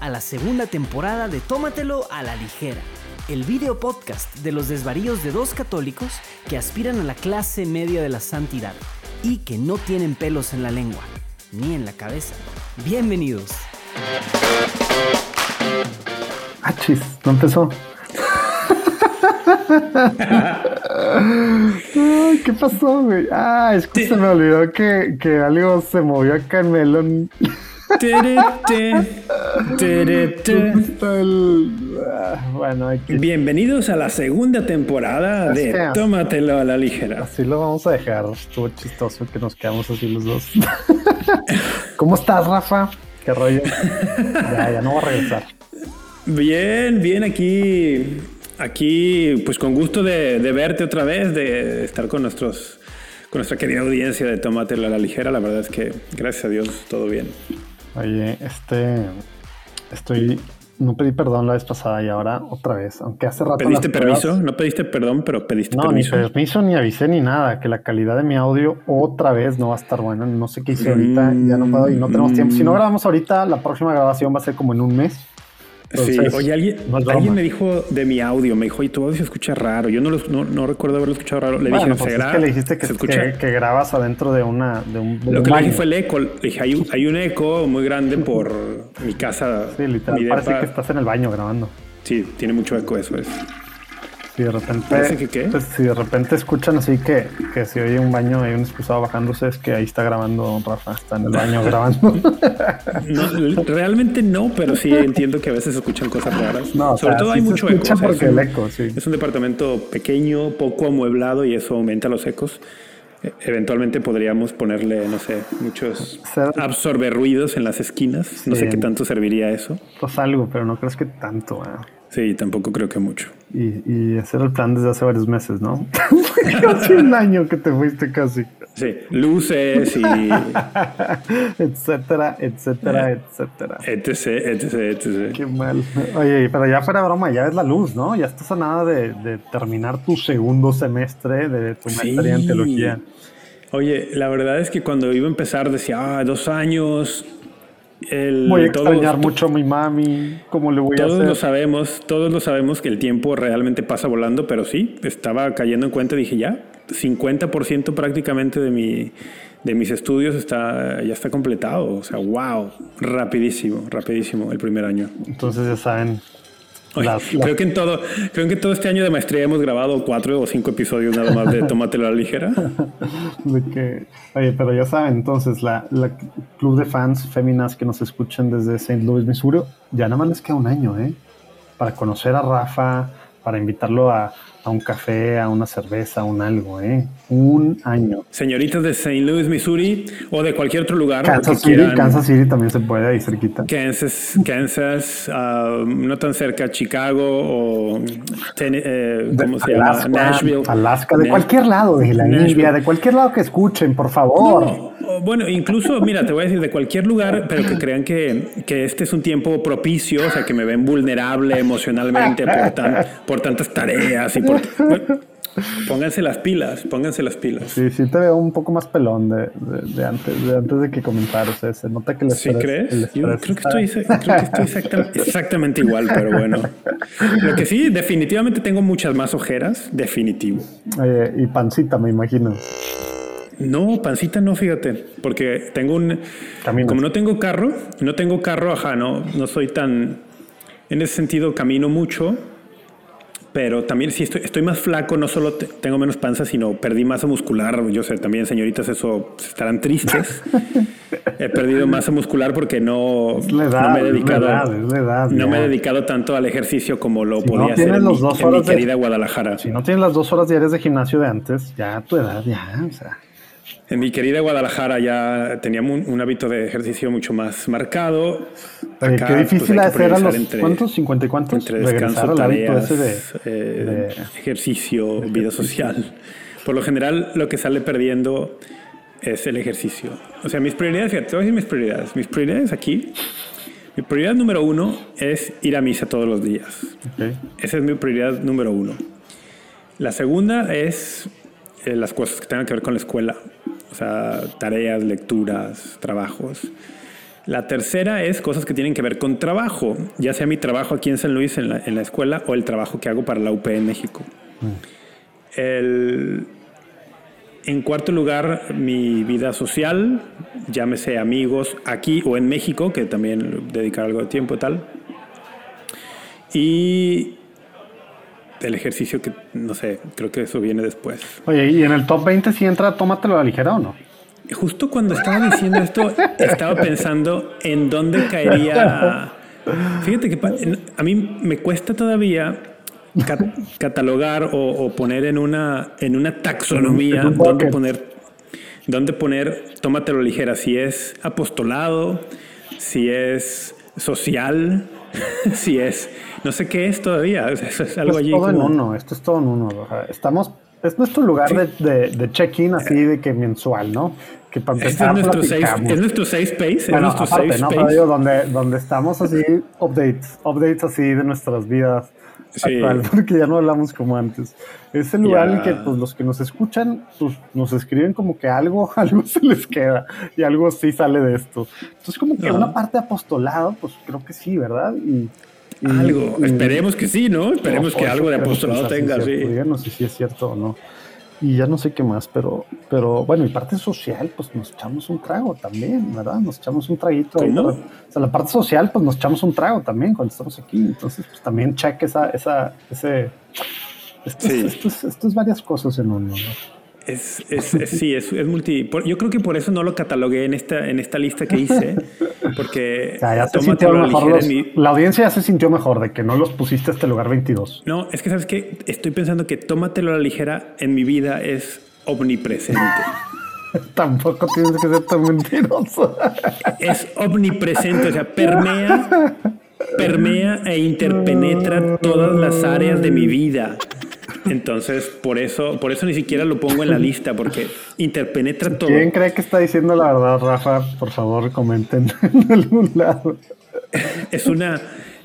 a la segunda temporada de Tómatelo a la ligera, el video podcast de los desvaríos de dos católicos que aspiran a la clase media de la santidad y que no tienen pelos en la lengua ni en la cabeza. Bienvenidos. Ah, chis, no empezó. Ay, ¿Qué pasó, güey? Ah, es que se me olvidó que, que algo se movió acá en Melón. Ah, Bueno, hay que... Bienvenidos a la segunda temporada de. Tómatelo a la ligera. Así lo vamos a dejar. Estuvo chistoso que nos quedamos así los dos. ¿Cómo estás, Rafa? ¿Qué rollo? Ya, ya no voy a regresar. Bien, bien aquí, aquí, pues con gusto de, de verte otra vez, de estar con nuestros, con nuestra querida audiencia de Tómatelo a la ligera. La verdad es que, gracias a Dios, todo bien. Oye, este... Estoy... No pedí perdón la vez pasada y ahora otra vez. Aunque hace rato... ¿Pediste pruebas- permiso? No pediste perdón, pero pediste No, permiso. ni permiso, ni avisé, ni nada. Que la calidad de mi audio otra vez no va a estar buena. No sé qué hice ahorita. Ya no puedo y no tenemos tiempo. Si no grabamos ahorita, la próxima grabación va a ser como en un mes. Sí, Entonces, oye, alguien, es alguien me dijo de mi audio, me dijo, oye, tu audio se escucha raro. Yo no, lo- no, no recuerdo haberlo escuchado raro. Le Bueno, dije, pues es ¿será? que le dijiste que, ¿Se escucha? que, que grabas adentro de una de un, de Lo un que le dije baño. fue el eco. Le dije, hay, un- hay un eco muy grande por mi casa. Sí, literal. mi Parece depa. que estás en el baño grabando. Sí, tiene mucho eco, eso es. Si de repente, Parece que qué. pues, si de repente escuchan así que, que si oye un baño hay un excusado bajándose, es que ahí está grabando Rafa, está en el baño grabando. No, realmente no, pero sí entiendo que a veces escuchan cosas raras. No, Sobre sea, todo sí hay mucho eco. escucha o sea, porque es, un, el eco, sí. es un departamento pequeño, poco amueblado y eso aumenta los ecos. E- Eventualmente podríamos ponerle, no sé, muchos absorber ruidos en las esquinas. No sé qué tanto serviría eso. Pues algo, pero no crees que tanto. ah. Sí, tampoco creo que mucho. Y, y ese era el plan desde hace varios meses, ¿no? casi un año que te fuiste casi. Sí, luces y etcétera, etcétera, etcétera. etc, etc, etc. Qué mal. Oye, pero ya fuera broma, ya ves la luz, ¿no? Ya estás a nada de, de terminar tu segundo semestre de tu Sí. maestría en teología. Oye, la verdad es que cuando iba a empezar decía, ah, dos años. El, Voy a todos- extrañar mucho a mi mami. ¿Cómo le voy a Todos hacer? lo sabemos, todos lo sabemos que el tiempo realmente pasa volando, pero sí, estaba cayendo en cuenta dije ya, 50% prácticamente de, mi, de mis estudios está, ya está completado. O sea, wow, rapidísimo, rapidísimo el primer año. Entonces ya saben. Oye, Creo, que en todo, creo que todo este año de maestría hemos grabado cuatro o cinco episodios nada más de Tómatelo a la ligera. de que, oye, pero ya saben, entonces la, la club de fans féminas que nos escuchan desde St. Louis, Missouri, ya nada más les queda un año, ¿eh? Para conocer a Rafa, para invitarlo a, a un café, a una cerveza, a un algo, ¿eh? Un año. Señoritas de St. Louis, Missouri o de cualquier otro lugar. Kansas City, quieran- Kansas City también se puede ahí cerquita. Kansas, Kansas ah, no tan cerca Chicago o Ten- eh, ¿cómo se Alaska, llama? Nashville. Alaska, de cualquier lado, de la Nashville. India, de cualquier lado que escuchen, por favor. No, bueno, incluso, mira, te voy a decir de cualquier lugar, pero que crean que, que este es un tiempo propicio, o sea, que me ven vulnerable emocionalmente por, tan- por tantas tareas y por... bueno, pónganse las pilas, pónganse las pilas. Sí, sí te veo un poco más pelón de, de- de antes, de antes de que comentar. O sea, se nota que el ¿Sí estrés- el crees? Yo estrés creo que estoy, creo que estoy exacta- exactamente igual, pero bueno. Lo que sí, definitivamente tengo muchas más ojeras, definitivo. Oye, y pancita, me imagino. No, pancita no, fíjate, porque tengo un... Caminas. Como no tengo carro, no tengo carro, ajá, no, no soy tan... En ese sentido camino mucho, pero también sí estoy, estoy más flaco, no solo te- tengo menos panza, sino perdí masa muscular. Yo sé, también señoritas, eso estarán tristes. he perdido masa muscular porque no, edad, no me he dedicado... edad, edad, no me he dedicado tanto al ejercicio como lo Si no podía hacer en, los mi, dos en mi horas de- querida Guadalajara. Si no tienes las dos horas diarias de gimnasio de antes, ya tu edad, ya, o sea. En mi querida Guadalajara ya teníamos un, un hábito de ejercicio mucho más marcado. Oye, Acá, qué difícil pues, ha hay de que ser a los entre- ¿cuántos? ¿50 y cuántos? Entre descanso, al hábito tareas, ese de, eh, de- ejercicio, vida social. Por lo general, lo que sale perdiendo es el ejercicio. O sea, mis prioridades, fíjate, te voy a decir mis prioridades. Mis prioridades aquí, mi prioridad número uno es ir a misa todos los días. ok. Esa es mi prioridad número uno. La segunda es eh, las cosas que tengan que ver con la escuela. O sea, tareas, lecturas, trabajos. La tercera es cosas que tienen que ver con trabajo, ya sea mi trabajo aquí en San Luis en la, en la escuela o el trabajo que hago para la UP en México. El- en cuarto lugar, mi vida social, llámese amigos aquí o en México, que también dedicar algo de tiempo y tal. Y el ejercicio que, no sé, creo que eso viene después. Oye, ¿y en el top 20 si entra tómatelo a la ligera o no? Justo cuando estaba diciendo esto, estaba pensando en dónde caería. Fíjate que a mí me cuesta todavía ca- catalogar o, o poner en una, en una taxonomía dónde poner, dónde poner, tómatelo ligera, si es apostolado, si es social, si es, no sé qué es todavía, es algo Esto allí todo en uno, esto es todo en uno. o sea, estamos, es nuestro lugar de, de, de check-in así de que mensual, ¿no? Que para Este es nuestro safe, platicamos. es nuestro safe space, es nuestro aparte, safe ¿no? space. Pero digo, donde, donde estamos así, updates, updates así de nuestras vidas Sí. actual, porque ya no hablamos como antes. Es el lugar en Ya. que pues, los que nos escuchan pues, nos escriben como que algo, algo se les queda y algo sí sale de esto. Entonces, como que una parte de apostolado, pues creo que sí, ¿verdad? Y, y- Algo, y- esperemos que sí, ¿no? Esperemos no, que algo de apostolado tenga, sí. Díganos si sí es cierto o no. Y ya no sé qué más, pero, pero bueno, y parte social, pues nos echamos un trago también, ¿verdad? Nos echamos un traguito. ahí ¿Cómo? para- o sea, la parte social, pues nos echamos un trago también cuando estamos aquí. Entonces, pues también cheque esa, esa, ese. Esto, Sí. es, esto, es, esto es varias cosas en uno, ¿no? Es, es, es- sí, es, es multi. por- yo creo que por eso no lo catalogué en esta, en esta lista que hice, porque sea, ya se la mejor los- mi- La audiencia ya se sintió mejor de que no los pusiste a este lugar 22. No, es que sabes que estoy pensando que tómatelo a la ligera en mi vida es omnipresente. Tampoco tienes que ser tan mentiroso. es omnipresente, o sea, permea, permea e interpenetra todas las áreas de mi vida. Entonces, por eso, por eso ni siquiera lo pongo en la lista, porque interpenetra todo. ¿Quién cree que está diciendo la verdad, Rafa? Por favor, comenten en algún lado. Es una,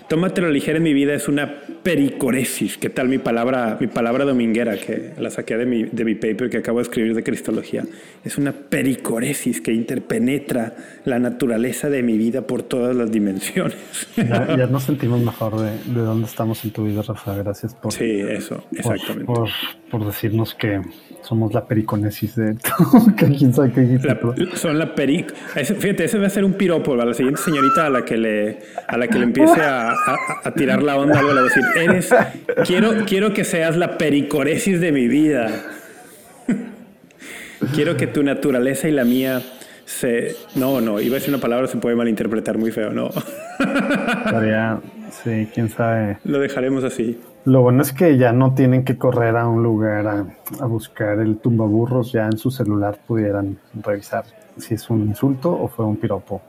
tómatelo ligera en mi vida, es una pericoresis. ¿Qué tal mi palabra, mi palabra dominguera que la saqué de mi, de mi paper que acabo de escribir de Cristología? Es una pericoresis que interpenetra la naturaleza de mi vida por todas las dimensiones. Ya, ya nos sentimos mejor de, de dónde estamos en tu vida, Rafa. Gracias por, Sí, eso, por, exactamente. por, por decirnos que somos la periconesis de que quién sabe qué La- son la peric. Fíjate, ese va a ser un piropo a la siguiente señorita a la que le, a la que le empiece a, a- a tirar la onda algo le a decir, eres, quiero, quiero que seas la pericoresis de mi vida. quiero que tu naturaleza y la mía se. No, no, iba a decir una palabra, se puede malinterpretar muy feo, no. estaría- sí, quién sabe. Lo dejaremos así. Lo bueno es que ya no tienen que correr a un lugar a, a buscar el tumbaburros, ya en su celular pudieran revisar si es un insulto o fue un piropo.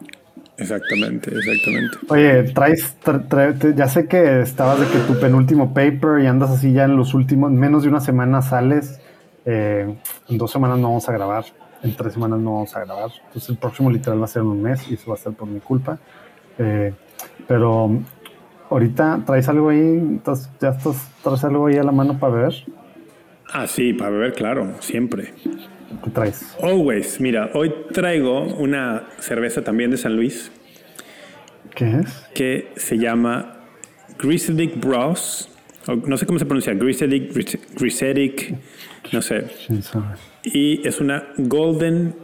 Exactamente, exactamente. Oye, traes, tra- ya sé que estabas de que tu penúltimo paper y andas así ya en los últimos, en menos de una semana sales, eh, en dos semanas no vamos a grabar, en tres semanas no vamos a grabar, entonces el próximo literal va a ser en un mes y eso va a ser por mi culpa. Eh, pero ahorita traes algo ahí, entonces ya estás, traes algo ahí a la mano para ver, Ah, sí, para beber, claro, siempre. ¿qué traes? Always. Mira, hoy traigo una cerveza también de San Luis ¿Qué es? que se llama Grisedic Bros. o No sé cómo se pronuncia, Grisedic, Gris- Grisedic, no sé. Y es una Golden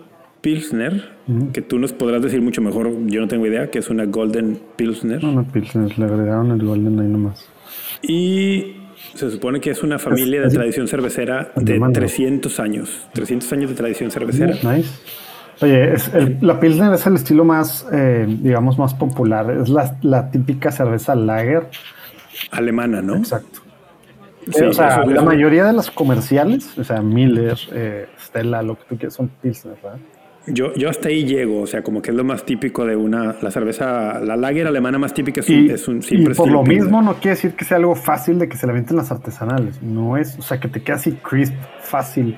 Pilsner, que tú nos podrás decir mucho mejor, yo no tengo idea, que es una Golden Pilsner. No, no, Pilsner, le agregaron el Golden ahí nomás. Y se supone que es una familia de es- tradición cervecera de ¿no? 300 años. 300 años de tradición cervecera. Nice. Oye, es el- la Pilsner es el estilo más, eh, digamos, más popular. Es la, la típica cerveza lager. Alemana, ¿no? Exacto. Sí, o sea, eso- la eso- mayoría de las comerciales, o sea, Miller, eh, Stella, lo que tú quieras, son Pilsner, ¿verdad? Yo, yo hasta ahí llego, o sea, como que es lo más típico de una, la cerveza, la lager alemana más típica es un, Y, es un y siempre por estilo lo mismo no quiere decir que sea algo fácil de que se le avienten las artesanales. No es, o sea, que te quede así crisp, fácil.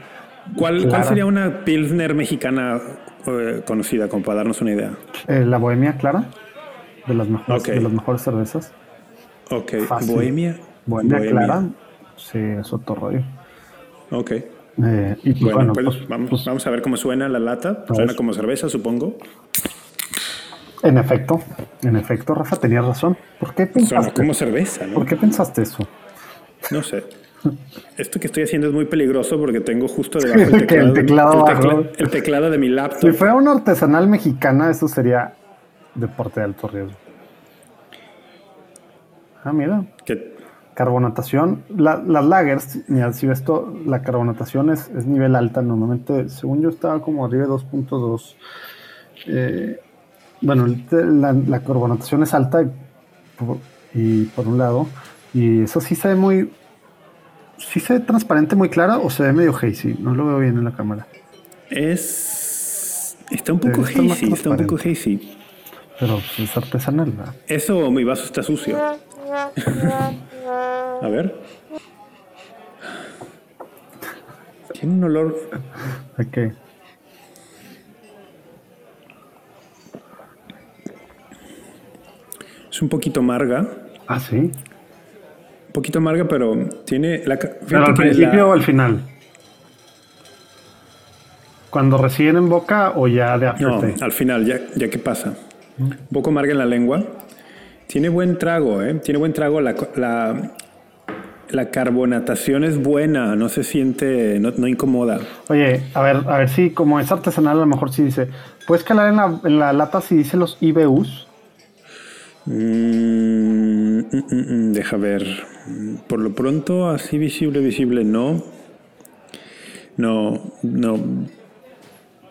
¿Cuál, cuál sería una Pilsner mexicana eh, conocida, como para darnos una idea? Eh, la Bohemia Clara, de las mejores, de las mejores cervezas. Ok, Fácil. Bohemia. Bohemia, Clara, sí, es otro rollo. Ok. Eh, y pues, Bueno, bueno, pues, pues, vamos, pues, vamos a ver cómo suena la lata. A Suena como cerveza, supongo. En efecto, en efecto, Rafa, tenías razón. ¿Por qué Suena pensaste? como cerveza, ¿no? ¿Por qué pensaste eso? No sé. Esto que estoy haciendo es muy peligroso porque tengo justo debajo el Que el teclado, teclado el tecla- el teclado de mi Si laptop. fuera una artesanal mexicana, eso sería deporte de alto riesgo. Ah, mira, Que, carbonatación. La- las lagers, mira, si ves esto, la carbonatación es, es nivel alta. Normalmente, según yo, estaba como arriba de 2.2. Eh, bueno, la, la carbonatación es alta y por, y por un lado. Y eso sí se ve muy. Sí se ve transparente, muy clara o se ve medio hazy. No lo veo bien en la cámara. es. Está un poco hazy, está un poco hazy. Pero pues, es artesanal, ¿verdad? Eso o mi vaso está sucio. A ver. Tiene un olor. Ok. Es un poquito amarga. Ah, sí. Un poquito amarga, pero tiene. La, ¿Pero al principio la- o al final? ¿Cuando recién en boca o ya de No, aftertaste? al final, ya, ya que pasa. Un poco amarga en la lengua. Tiene buen trago, ¿eh? Tiene buen trago. La, la, la carbonatación es buena, no se siente, no, no incomoda. Oye, a ver, a ver si como es artesanal, a lo mejor sí dice. ¿Puedes calar en la, en la lata si dice los IBUs? Mm, mm, mm, deja ver. Por lo pronto, así visible, visible, no. No, no.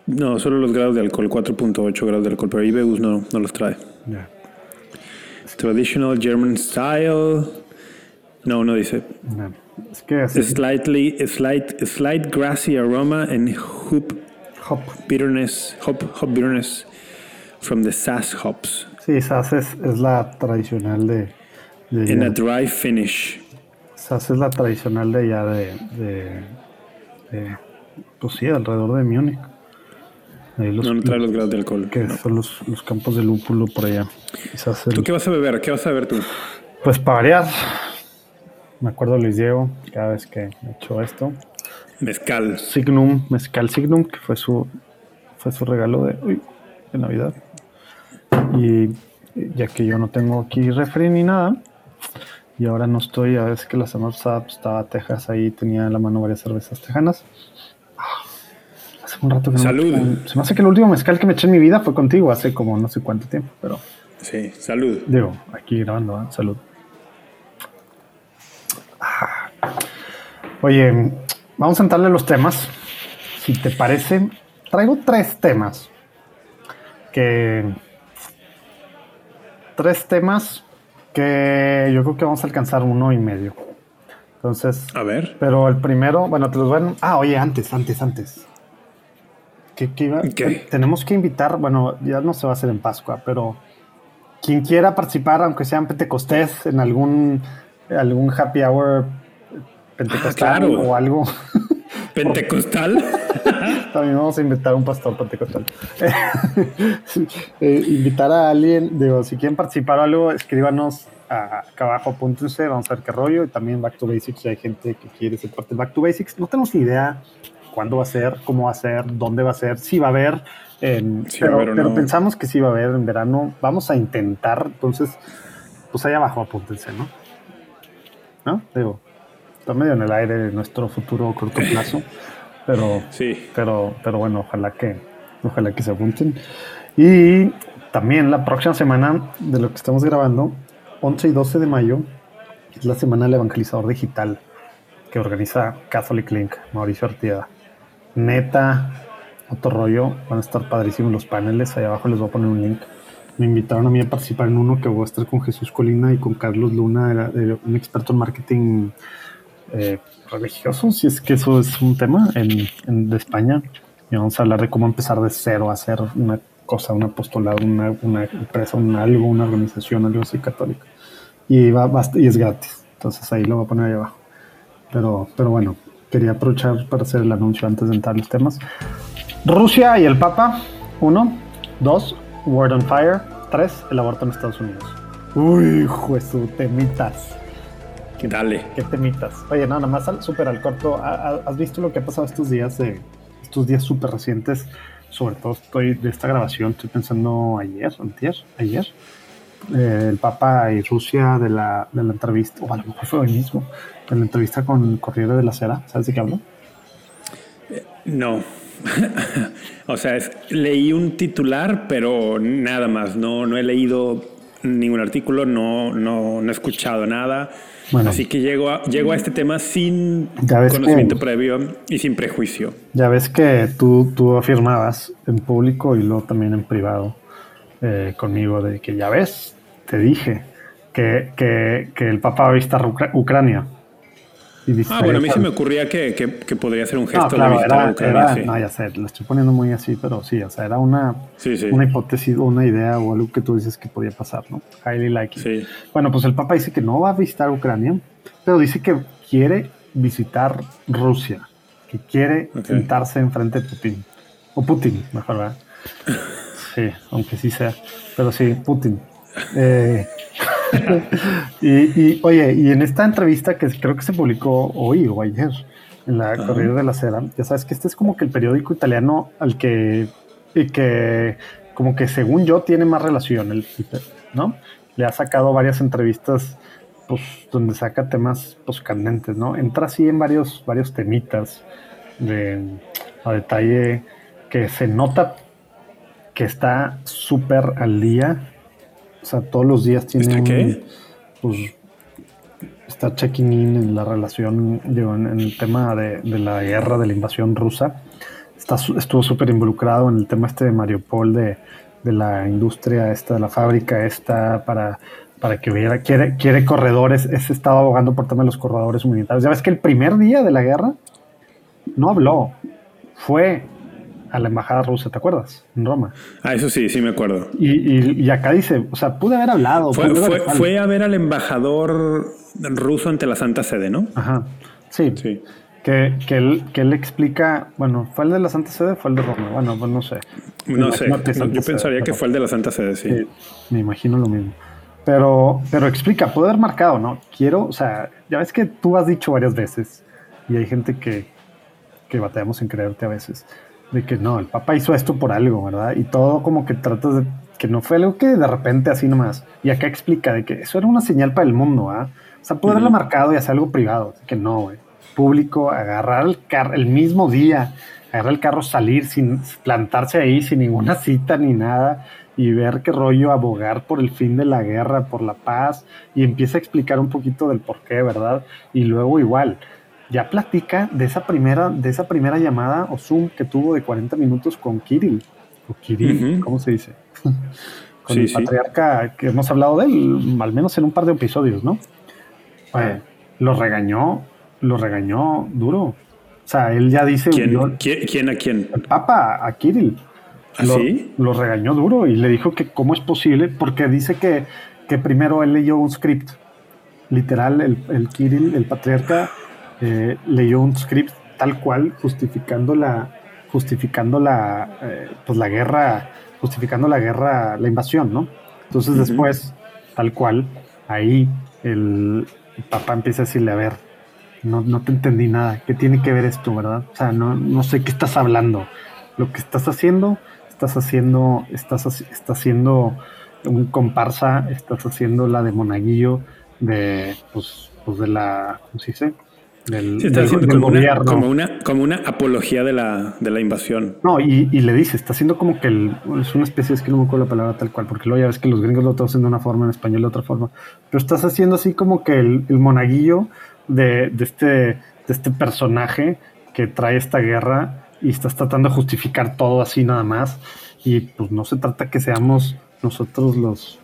No, solo los grados de alcohol, 4.8 grados de alcohol, pero IBUs no, no los trae. Ya. Traditional German style. No, no dice. No. Es que así. Slightly, slight, slight grassy aroma and hop Hop. bitterness, hop, hop bitterness from the sass hops Sí, SAS es, es la tradicional de. de in a dry finish. SAS es la tradicional de ya de. de, de- pues sí, alrededor de Múnich. Los, No, no trae los grados de alcohol. que son los, los campos de lúpulo por allá. El- ¿Tú qué vas a beber? ¿Qué vas a beber tú? Pues para variar, me acuerdo Luis Diego, cada vez que he hecho esto. Mezcal. Signum, Mezcal Signum, que fue su, fue su regalo de, uy, de Navidad. Y ya que yo no tengo aquí refri ni nada, y ahora no estoy, a veces que la semana pasada pues, estaba Texas ahí, tenía en la mano varias cervezas tejanas. Ah, un rato que Salud. Se me hace que el último mezcal que me eché en mi vida fue contigo, hace como no sé cuánto tiempo, pero Sí, salud. Digo, aquí grabando, ¿eh? salud. Ah. Oye, vamos a entrarle a los temas. Si te parece, traigo tres temas. Que. Tres temas que yo creo que vamos a alcanzar uno y medio. Entonces, A ver. pero el primero, bueno, te los van. a... Ah, oye, antes, antes, antes. ¿Qué, qué iba? Tenemos que invitar, bueno, ya no se va a hacer en Pascua, pero quien quiera participar, aunque sea en Pentecostés, en algún, algún happy hour pentecostal Ah, claro. o algo. Pentecostal. También vamos a invitar a un pastor pentecostal. Eh, invitar a alguien, digo, si quieren participar o algo, escríbanos a- acá abajo, apúntense, vamos a ver qué rollo. Y también Back to Basics, si hay gente que quiere ser parte de Back to Basics. No tenemos ni idea cuándo va a ser, cómo va a ser, dónde va a ser, si va a haber. va a pero no. pensamos que sí va a haber en verano. Vamos a intentar, entonces, pues ahí abajo apúntense, ¿no? ¿No? Digo, está medio en el aire nuestro futuro corto plazo, pero Sí. pero, pero bueno, ojalá que, ojalá que se apunten. Y también la próxima semana de lo que estamos grabando, 11 y 12 de mayo, es la semana del evangelizador digital que organiza Catholic Link, Mauricio Artieda. Neta, otro rollo, van a estar padrísimos los paneles, ahí abajo les voy a poner un link. Me invitaron a mí a participar en uno que voy a estar con Jesús Colina y con Carlos Luna, un experto en marketing eh, religioso, si es que eso es un tema en, en- de España. Y vamos a hablar de cómo empezar de cero a hacer una cosa, un apostolado, una, una empresa, un algo, una organización, algo así católico. Y, va, va y es gratis. Entonces ahí lo voy a poner ahí abajo. Pero, pero bueno, quería aprovechar para hacer el anuncio antes de entrar a los temas. Rusia y el Papa, uno. Dos, Word on Fire. Tres, el aborto en Estados Unidos. Uy, Jesús, temitas. Dale. ¿Qué temitas? Oye, no, nada más al- súper al corto. ¿ha- ha- ¿Has visto lo que ha pasado estos días de estos días súper recientes sobre todo estoy de esta grabación, estoy pensando ayer, antier, ayer, eh, el Papa y Rusia de la, de la entrevista, o a lo mejor fue hoy mismo, de la entrevista con Corriere de la Sera, ¿sabes de qué hablo? No. o sea, leí un titular, pero nada más. No, no he leído ningún artículo, no, no, no he escuchado nada. Así que llego a, llego a este tema sin conocimiento previo y sin prejuicio. Ya ves que tú, tú afirmabas en público y luego también en privado eh, conmigo de que ya ves, te dije que, que, que el Papa va a visitar Ucrania ah, bueno, a mí se me ocurría que, que, podría ser un gesto no, claro, era, No, ya sé, lo estoy poniendo muy así, pero sí, o sea, era una, una hipótesis, una idea o algo que tú dices que podía pasar, ¿no? Highly likely. Bueno, pues el Papa dice que no va a visitar Ucrania, pero dice que quiere visitar Rusia, que quiere sentarse enfrente de Putin. O Putin, mejor, ¿verdad? Sí, aunque sí sea. Pero sí, Putin. Eh, y, oye, y en esta entrevista que creo que se publicó hoy o ayer en la Corriere de la Sera, ya sabes que este es como que el periódico italiano al que, que como que según yo tiene más relación, el, ¿no? Le ha sacado varias entrevistas pues donde saca temas pues candentes, ¿no? Entra así en varios, varios temitas de, a detalle que se nota que está súper al día o sea, todos los días tiene ¿Está qué? pues está checking in en la relación, digo, en, el tema de, la guerra, de la invasión rusa. Está, estuvo súper involucrado en el tema este de Mariupol, de, de la industria esta, de la fábrica esta, para, para que hubiera, quiere, quiere corredores, es estado abogando por tema de los corredores humanitarios. Ya ves que el primer día de la guerra no habló, fue a la embajada rusa, ¿te acuerdas? En Roma. Ah, eso sí, sí me acuerdo. Y, acá dice, o sea, pude haber hablado. Fue, a ver al embajador ruso ante la Santa Sede, ¿no? Ajá, sí. sí. Que, que, él, que él explica, bueno, ¿fue el de la Santa Sede o fue el de Roma? Bueno, pues no sé. No sé, yo pensaría que fue el de la Santa Sede, sí. sí. Me imagino lo mismo. Pero, pero explica, puede haber marcado, ¿no? Quiero, o sea, ya ves que tú has dicho varias veces y hay gente que, que batallamos en creerte a veces de que no, el papá hizo esto por algo, ¿verdad? Y todo como que tratas de que no fue algo que de repente así nomás. Y acá explica de que eso era una señal para el mundo, ¿ah? O sea, pudo haberlo marcado y hacer algo privado. que no, güey. Público, agarrar el carro el mismo día, agarrar el carro, salir sin plantarse ahí sin ninguna cita ni nada y ver qué rollo abogar por el fin de la guerra, por la paz y empieza a explicar un poquito del por qué, ¿verdad? Y luego igual, ya platica de esa primera, de esa primera llamada o Zoom que tuvo de 40 minutos con Kirill, o Kirill, ¿cómo se dice? con el patriarca que hemos hablado de él, al menos en un par de episodios, ¿no? Eh, lo regañó, lo regañó duro. O sea, él ya dice. ¿Quién, a quién? El Papa, a Kirill. ¿Ah, lo, lo, regañó duro y le dijo que cómo es posible, porque dice que, que primero él leyó un script. Literal, el, el Kirill, el patriarca, eh, leyó un script tal cual justificando la justificando la eh, pues la guerra justificando la guerra la invasión no entonces después tal cual ahí el, papá empieza a decirle a ver no, no te entendí nada. Qué tiene que ver esto verdad o sea no, no sé qué estás hablando. Lo que estás haciendo estás haciendo estás estás haciendo un comparsa estás haciendo la de monaguillo de pues, pues de la ¿cómo se dice? Del, está haciendo como, Una, como, una, como una apología de la, de la invasión. No, y, y, le dice, está haciendo como que es una especie, es que no me acuerdo la palabra tal cual, porque luego ya ves que los gringos lo traducen de una forma, en español de otra forma, pero estás haciendo así como que el, el monaguillo de, de, este, de este personaje que trae esta guerra y estás tratando de justificar todo así nada más. Y pues no se trata que seamos nosotros los,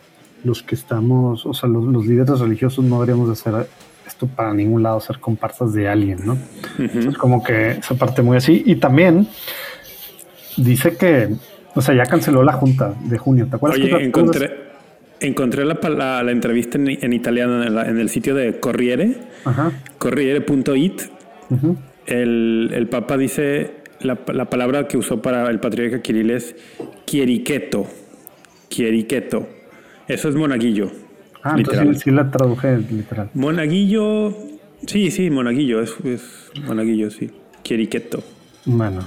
los que estamos, o sea, los, los líderes religiosos no deberíamos de ser esto para ningún lado ser comparsas de alguien, ¿no? Es como que esa parte muy así. Y también dice que, o sea, ya canceló la junta de junio. ¿Te acuerdas? Oye, encontré, encontré la, la, entrevista en, italiano en, el sitio de Corriere, corriere.it. el, el Papa dice la, la, palabra que usó para el patriarca Kirill es quieriqueto. Quieriqueto. Eso es monaguillo. Ah, entonces sí la traduje literal. Monaguillo, sí, sí, Monaguillo, es, es Monaguillo, sí. Quieriqueto. Bueno,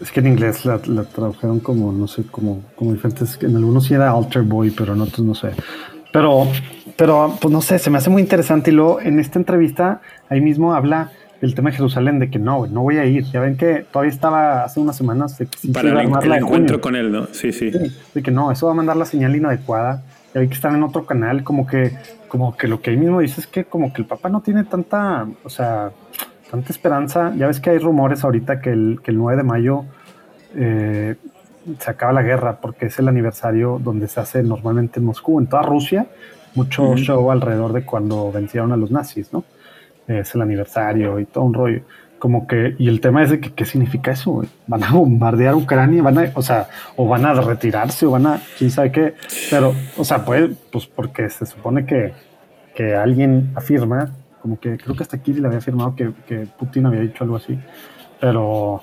Es que en inglés la, la tradujeron como, no sé, como, como diferentes. En algunos sí era Alter Boy, pero en otros no sé. Pero, pero, pues no sé, se me hace muy interesante. Y luego en esta entrevista, ahí mismo habla del tema de Jerusalén, de que no, no voy a ir. Ya ven que todavía estaba hace unas semanas de que Para el, encuentro con él, ¿no? Sí, sí, sí. De que no, eso va a mandar la señal inadecuada. Ya ven que están en otro canal, como que, como que lo que ahí mismo dice es que como que el Papa no tiene tanta, o sea, tanta esperanza. Ya ves que hay rumores ahorita que el, que el 9 de mayo eh, se acaba la guerra porque es el aniversario donde se hace normalmente en Moscú, en toda Rusia, mucho show alrededor de cuando vencieron a los nazis, ¿no? Es el aniversario y todo un rollo. Como que, y el tema es de que, ¿qué significa eso? Van a bombardear Ucrania, van a, o sea, o van a retirarse, o van a, quién sabe qué, pero, o sea, pues, pues porque se supone que, que alguien afirma como que creo que hasta le había afirmado que, que, Putin había dicho algo así, pero,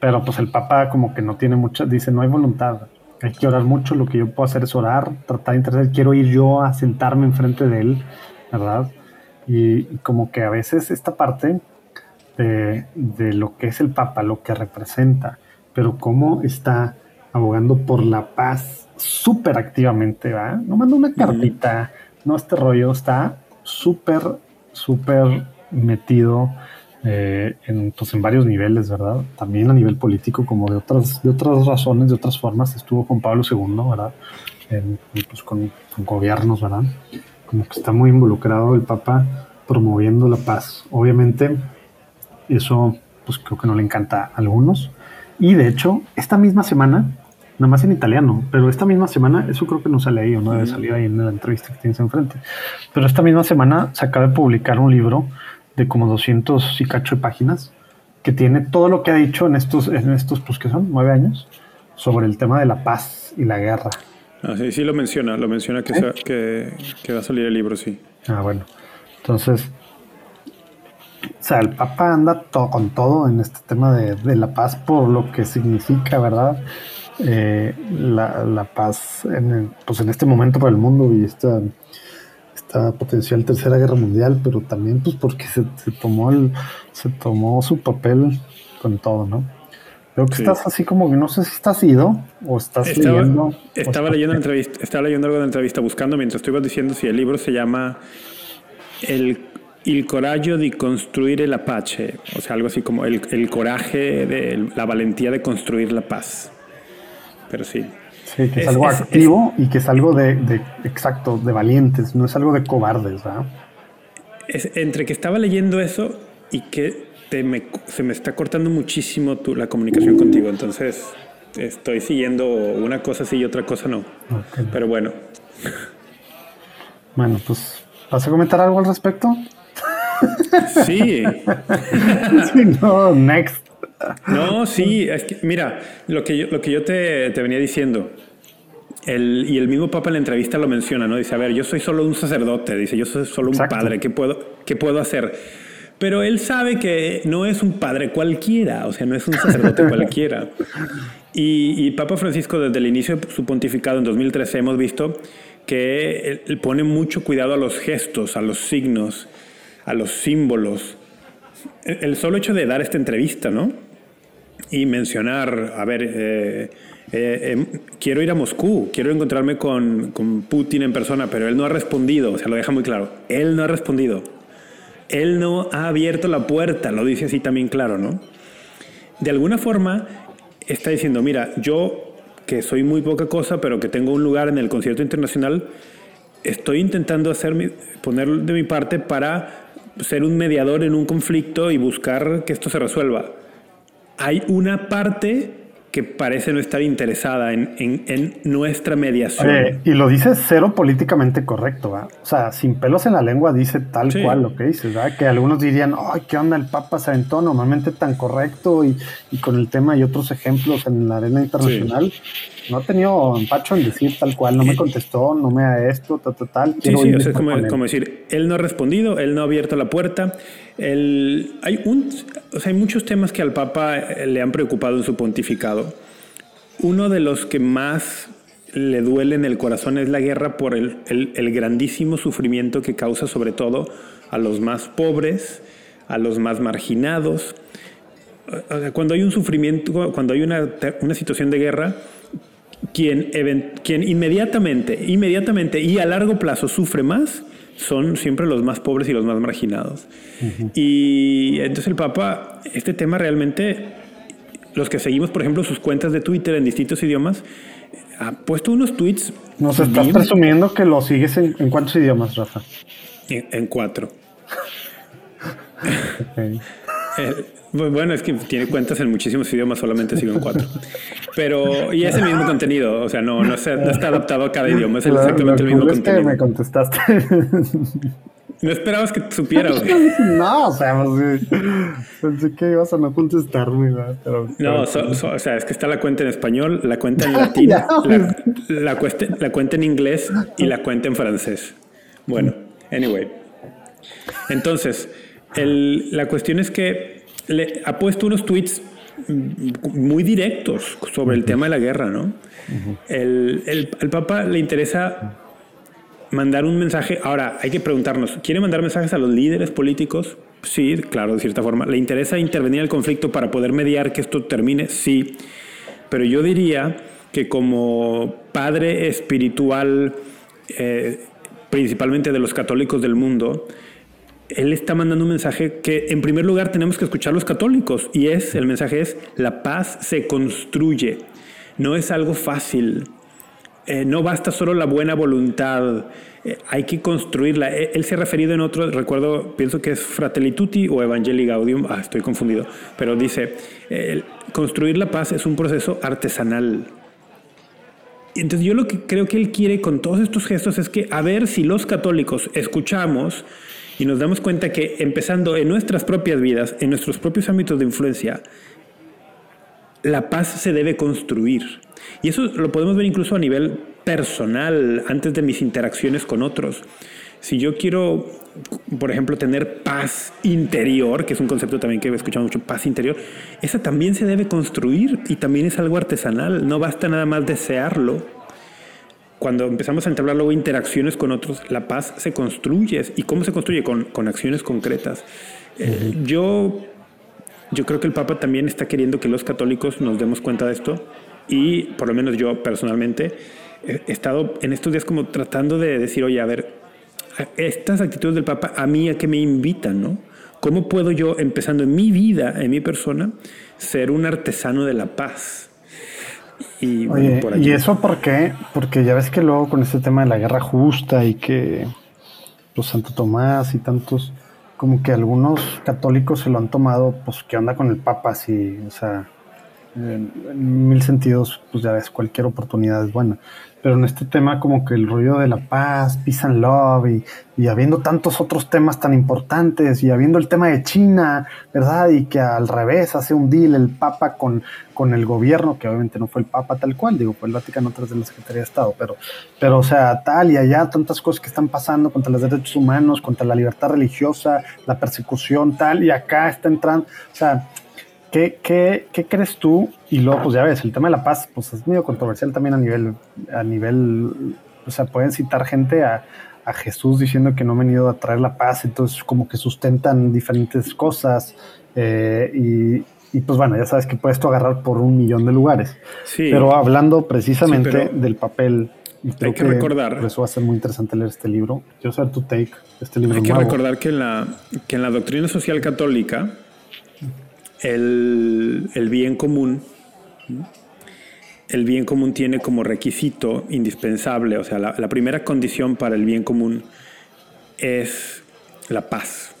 pero pues el Papa como que no tiene mucha, dice, no hay voluntad, hay que orar mucho, lo que yo puedo hacer es orar, tratar de entender, quiero ir yo a sentarme enfrente de él, ¿verdad? Y, como que a veces esta parte de, de, lo que es el Papa, lo que representa, pero cómo está abogando por la paz súper activamente, ¿va? No manda una cartita, no este rollo, está súper súper metido eh, en, pues, en varios niveles, ¿verdad? También a nivel político, como de otras, de otras razones, de otras formas. Estuvo con Pablo II, ¿verdad? pues, con, gobiernos, ¿verdad? Como que está muy involucrado el Papa promoviendo la paz. Obviamente, eso, pues creo que no le encanta a algunos. Y de hecho, esta misma semana, nada más en italiano, pero esta misma semana, eso creo que no se ha leído, no debe salir ahí en la entrevista que tienes enfrente, pero esta misma semana se acaba de publicar un libro de como 200 y cacho de páginas que tiene todo lo que ha dicho en estos, en estos pues que son nueve años, sobre el tema de la paz y la guerra. Ah, sí, sí lo menciona, lo menciona que, que, que, va a salir el libro, sí. Ah, bueno. Entonces, o sea, el Papa anda con todo en este tema de, de, la paz por lo que significa, ¿verdad? Eh, la, la, paz en, pues en este momento para el mundo y esta, esta potencial tercera guerra mundial, pero también pues porque se, se tomó el, se tomó su papel con todo, ¿no? Creo que estás así como que no sé si estás ido o estás estaba, leyendo. Estaba leyendo entrevista, estaba leyendo algo de entrevista buscando mientras estuve diciendo si el libro se llama El el coraggio de construir el Apache, o sea, algo así como el, el coraje, de, la valentía de construir la paz pero sí. Sí, que es, algo activo y que es algo de, de, exacto, de valientes, no es algo de cobardes, ¿verdad? Es, entre que estaba leyendo eso y que te me, se me está cortando muchísimo tu, la comunicación contigo, entonces estoy siguiendo una cosa sí y otra cosa no. Pero bueno. Bueno, pues, ¿vas a comentar algo al respecto? Sí. sí no, next. No, sí, es que, mira, lo que yo, lo que yo te, te venía diciendo, el, y el mismo Papa en la entrevista lo menciona, ¿no? Dice, a ver, yo soy solo un sacerdote, dice, yo soy solo un padre, ¿qué puedo, ¿qué puedo hacer? Pero él sabe que no es un padre cualquiera, o sea, no es un sacerdote cualquiera. Y, y, Papa Francisco, desde el inicio de su pontificado en 2013, hemos visto que él pone mucho cuidado a los gestos, a los signos, a los símbolos. El solo hecho de dar esta entrevista, ¿no? y mencionar, a ver, eh, eh, em, quiero ir a Moscú, quiero encontrarme con, con, Putin en persona, pero él no ha respondido, o sea, lo deja muy claro, él no ha respondido, él no ha abierto la puerta, lo dice así también claro, ¿no? De alguna forma está diciendo, mira, yo que soy muy poca cosa, pero que tengo un lugar en el concierto internacional, estoy intentando hacer poner de mi parte para ser un mediador en un conflicto y buscar que esto se resuelva hay una parte que parece no estar interesada en, en, nuestra mediación. y lo dice cero políticamente correcto, ¿verdad? O sea, sin pelos en la lengua dice tal cual lo que dice, ¿verdad? Que algunos dirían, ay, ¿qué onda? El Papa se aventó normalmente tan correcto y, y con el tema y otros ejemplos en la arena internacional. No ha tenido empacho en decir tal cual, no me contestó, no me da esto, tal, tal, tal. Sí, sí, o sea, es como, como, decir, él no ha respondido, él no ha abierto la puerta. El, hay, un, o sea, hay muchos temas que al Papa eh, le han preocupado en su pontificado. Uno de los que más le duele en el corazón es la guerra por el, el, el grandísimo sufrimiento que causa sobre todo a los más pobres, a los más marginados. cuando hay un sufrimiento, cuando hay una, una situación de guerra, quien, quien inmediatamente, inmediatamente y a largo plazo sufre más son siempre los más pobres y los más marginados. Y entonces el Papa, este tema realmente, los que seguimos, por ejemplo, sus cuentas de Twitter en distintos idiomas, ha puesto unos tweets. Nos estás presumiendo que lo sigues en, cuántos idiomas, Rafa? En, cuatro. bueno, es que tiene cuentas en muchísimos idiomas, solamente sigo en cuatro. Pero, y es el mismo contenido, o sea, no, no, está adaptado a cada idioma, es exactamente el mismo contenido. me contestaste. No esperabas que supiera, güey. No, o sea, pues, pensé que ibas a no contestarme, pero, No, o sea, es que está la cuenta en español, la cuenta en latín, la, cuenta, en inglés y la cuenta en francés. Bueno, anyway. Entonces, la cuestión es que le ha puesto unos tweets muy directos sobre el tema de la guerra, ¿no? el, el, Papa le interesa mandar un mensaje. Ahora, hay que preguntarnos, ¿quiere mandar mensajes a los líderes políticos? Sí, claro, de cierta forma. ¿Le interesa intervenir en el conflicto para poder mediar que esto termine? Sí. Pero yo diría que como padre espiritual, eh, principalmente de los católicos del mundo, él está mandando un mensaje que en primer lugar tenemos que escuchar los católicos y es, el mensaje es, la paz se construye, no es algo fácil, eh, no basta solo la buena voluntad, eh, hay que construirla. Eh, él se ha referido en otro, recuerdo, pienso que es Fratelli Tutti o Evangelii Gaudium, ah, estoy confundido, pero dice, construir la paz es un proceso artesanal. Entonces yo lo que creo que él quiere con todos estos gestos es que a ver si los católicos escuchamos y nos damos cuenta que empezando en nuestras propias vidas, en nuestros propios ámbitos de influencia, la paz se debe construir. Y eso lo podemos ver incluso a nivel personal, antes de mis interacciones con otros. Si yo quiero, por ejemplo, tener paz interior, que es un concepto también que he escuchado mucho, paz interior, esa también se debe construir y también es algo artesanal. No basta nada más desearlo, cuando empezamos a entablar luego interacciones con otros, la paz se construye. ¿Y cómo se construye? Con, con acciones concretas. Eh, yo, yo creo que el Papa también está queriendo que los católicos nos demos cuenta de esto y por lo menos yo personalmente he estado en estos días como tratando de decir, oye, a ver, estas actitudes del Papa a mí a qué me invitan, ¿no? ¿Cómo puedo yo, empezando en mi vida, en mi persona, ser un artesano de la paz? Y, ¿Y eso por qué? Porque ya ves que luego con este tema de la guerra justa y que los Santo Tomás y tantos, como que algunos católicos se lo han tomado, pues, ¿qué onda con el Papa? Así, o sea, en, mil sentidos, pues ya ves, cualquier oportunidad es buena. Pero en este tema como que el rollo de la paz, peace and love y, y, habiendo tantos otros temas tan importantes y habiendo el tema de China, ¿verdad? Y que al revés hace un deal el Papa con, con el gobierno, que obviamente no fue el Papa tal cual, digo, fue el Vaticano tras de la Secretaría de Estado, pero, pero o sea, tal y allá tantas cosas que están pasando contra los derechos humanos, contra la libertad religiosa, la persecución, tal, y acá está entrando, o sea, ¿Qué, qué, qué crees tú? Y luego, pues ya ves, el tema de la paz, pues es medio controversial también a nivel, a nivel, o sea, pueden citar gente a, a Jesús diciendo que no ha venido a traer la paz, entonces como que sustentan diferentes cosas eh, y, y, pues bueno, ya sabes que puedes tú agarrar por un millón de lugares. Sí. Pero hablando precisamente del papel, y creo hay que, recordar. Por eso va a ser muy interesante leer este libro. Quiero saber tu take este libro. Hay que recordar que la, que en la doctrina social católica, el, bien común, el bien común tiene como requisito indispensable, o sea, la, primera condición para el bien común es la paz,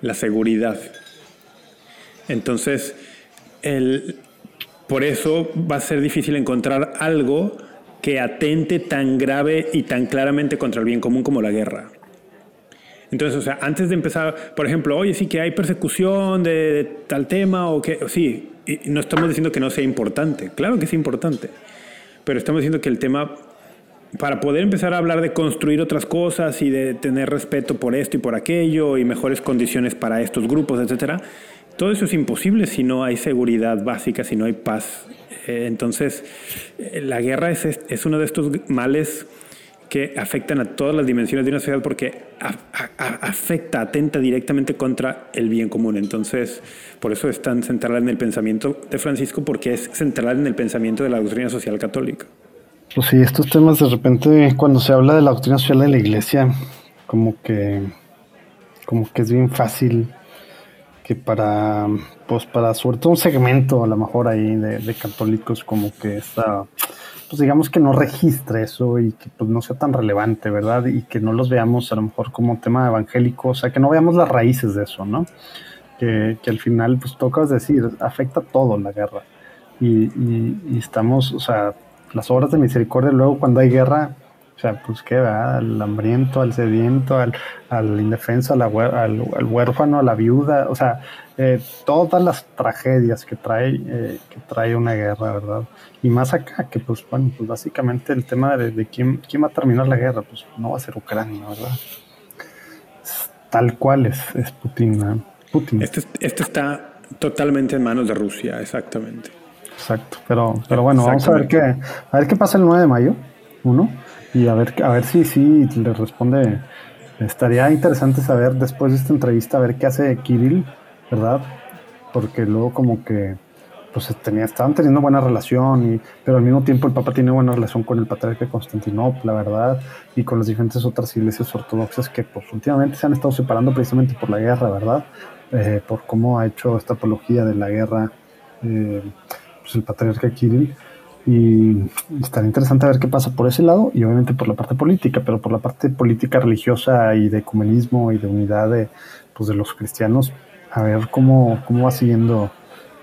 la seguridad. Entonces, por eso va a ser difícil encontrar algo que atente tan grave y tan claramente contra el bien común como la guerra. Entonces, o sea, antes de empezar, por ejemplo, oye, sí que hay persecución de, tal tema o que, sí, y no estamos diciendo que no sea importante, claro que es importante, pero estamos diciendo que el tema, para poder empezar a hablar de construir otras cosas y de tener respeto por esto y por aquello y mejores condiciones para estos grupos, etcétera, todo eso es imposible si no hay seguridad básica, si no hay paz. Eh, entonces, eh, la guerra es, es uno de estos males que afectan a todas las dimensiones de una sociedad porque afecta, atenta directamente contra el bien común. Entonces, por eso es tan central en el pensamiento de Francisco, porque es central en el pensamiento de la doctrina social católica. Pues sí, estos temas de repente, cuando se habla de la doctrina social de la iglesia, como que, como que es bien fácil que para, pues para sobre todo un segmento a lo mejor ahí de, de católicos como que está pues digamos que no registre eso y que pues no sea tan relevante, ¿verdad? Y que no los veamos a lo mejor como tema evangélico, o sea, que no veamos las raíces de eso, ¿no? Que, al final, pues tocas decir, afecta todo la guerra. Y, y, estamos, o sea, las obras de misericordia, luego cuando hay guerra, o sea, pues qué, va Al hambriento, al sediento, al, al indefenso, al, al, huérfano, a la viuda, o sea, eh, todas las tragedias que trae, eh, que trae una guerra, ¿verdad? Y más acá, que pues bueno, pues básicamente el tema de, quién, quién va a terminar la guerra, pues no va a ser Ucrania, ¿verdad? tal cual es, es Putin, Putin. Este, este, está totalmente en manos de Rusia, exactamente. Exacto, pero, pero bueno, vamos a ver qué, a ver qué pasa el 9 de mayo, uno, y a ver, a ver si sí le responde. Estaría interesante saber después de esta entrevista, a ver qué hace Kirill ¿verdad? Porque luego como que pues tenía, estaban teniendo buena relación, y, pero al mismo tiempo el Papa tiene buena relación con el patriarca de Constantinopla, ¿verdad? Y con las diferentes otras iglesias ortodoxas que pues últimamente se han estado separando precisamente por la guerra, ¿verdad? Eh, por cómo ha hecho esta apología de la guerra eh, pues el patriarca Kirill. Y estaría interesante ver qué pasa por ese lado y obviamente por la parte política, pero por la parte política religiosa y de ecumenismo y de unidad de, pues, de los cristianos, a ver cómo, cómo va siguiendo,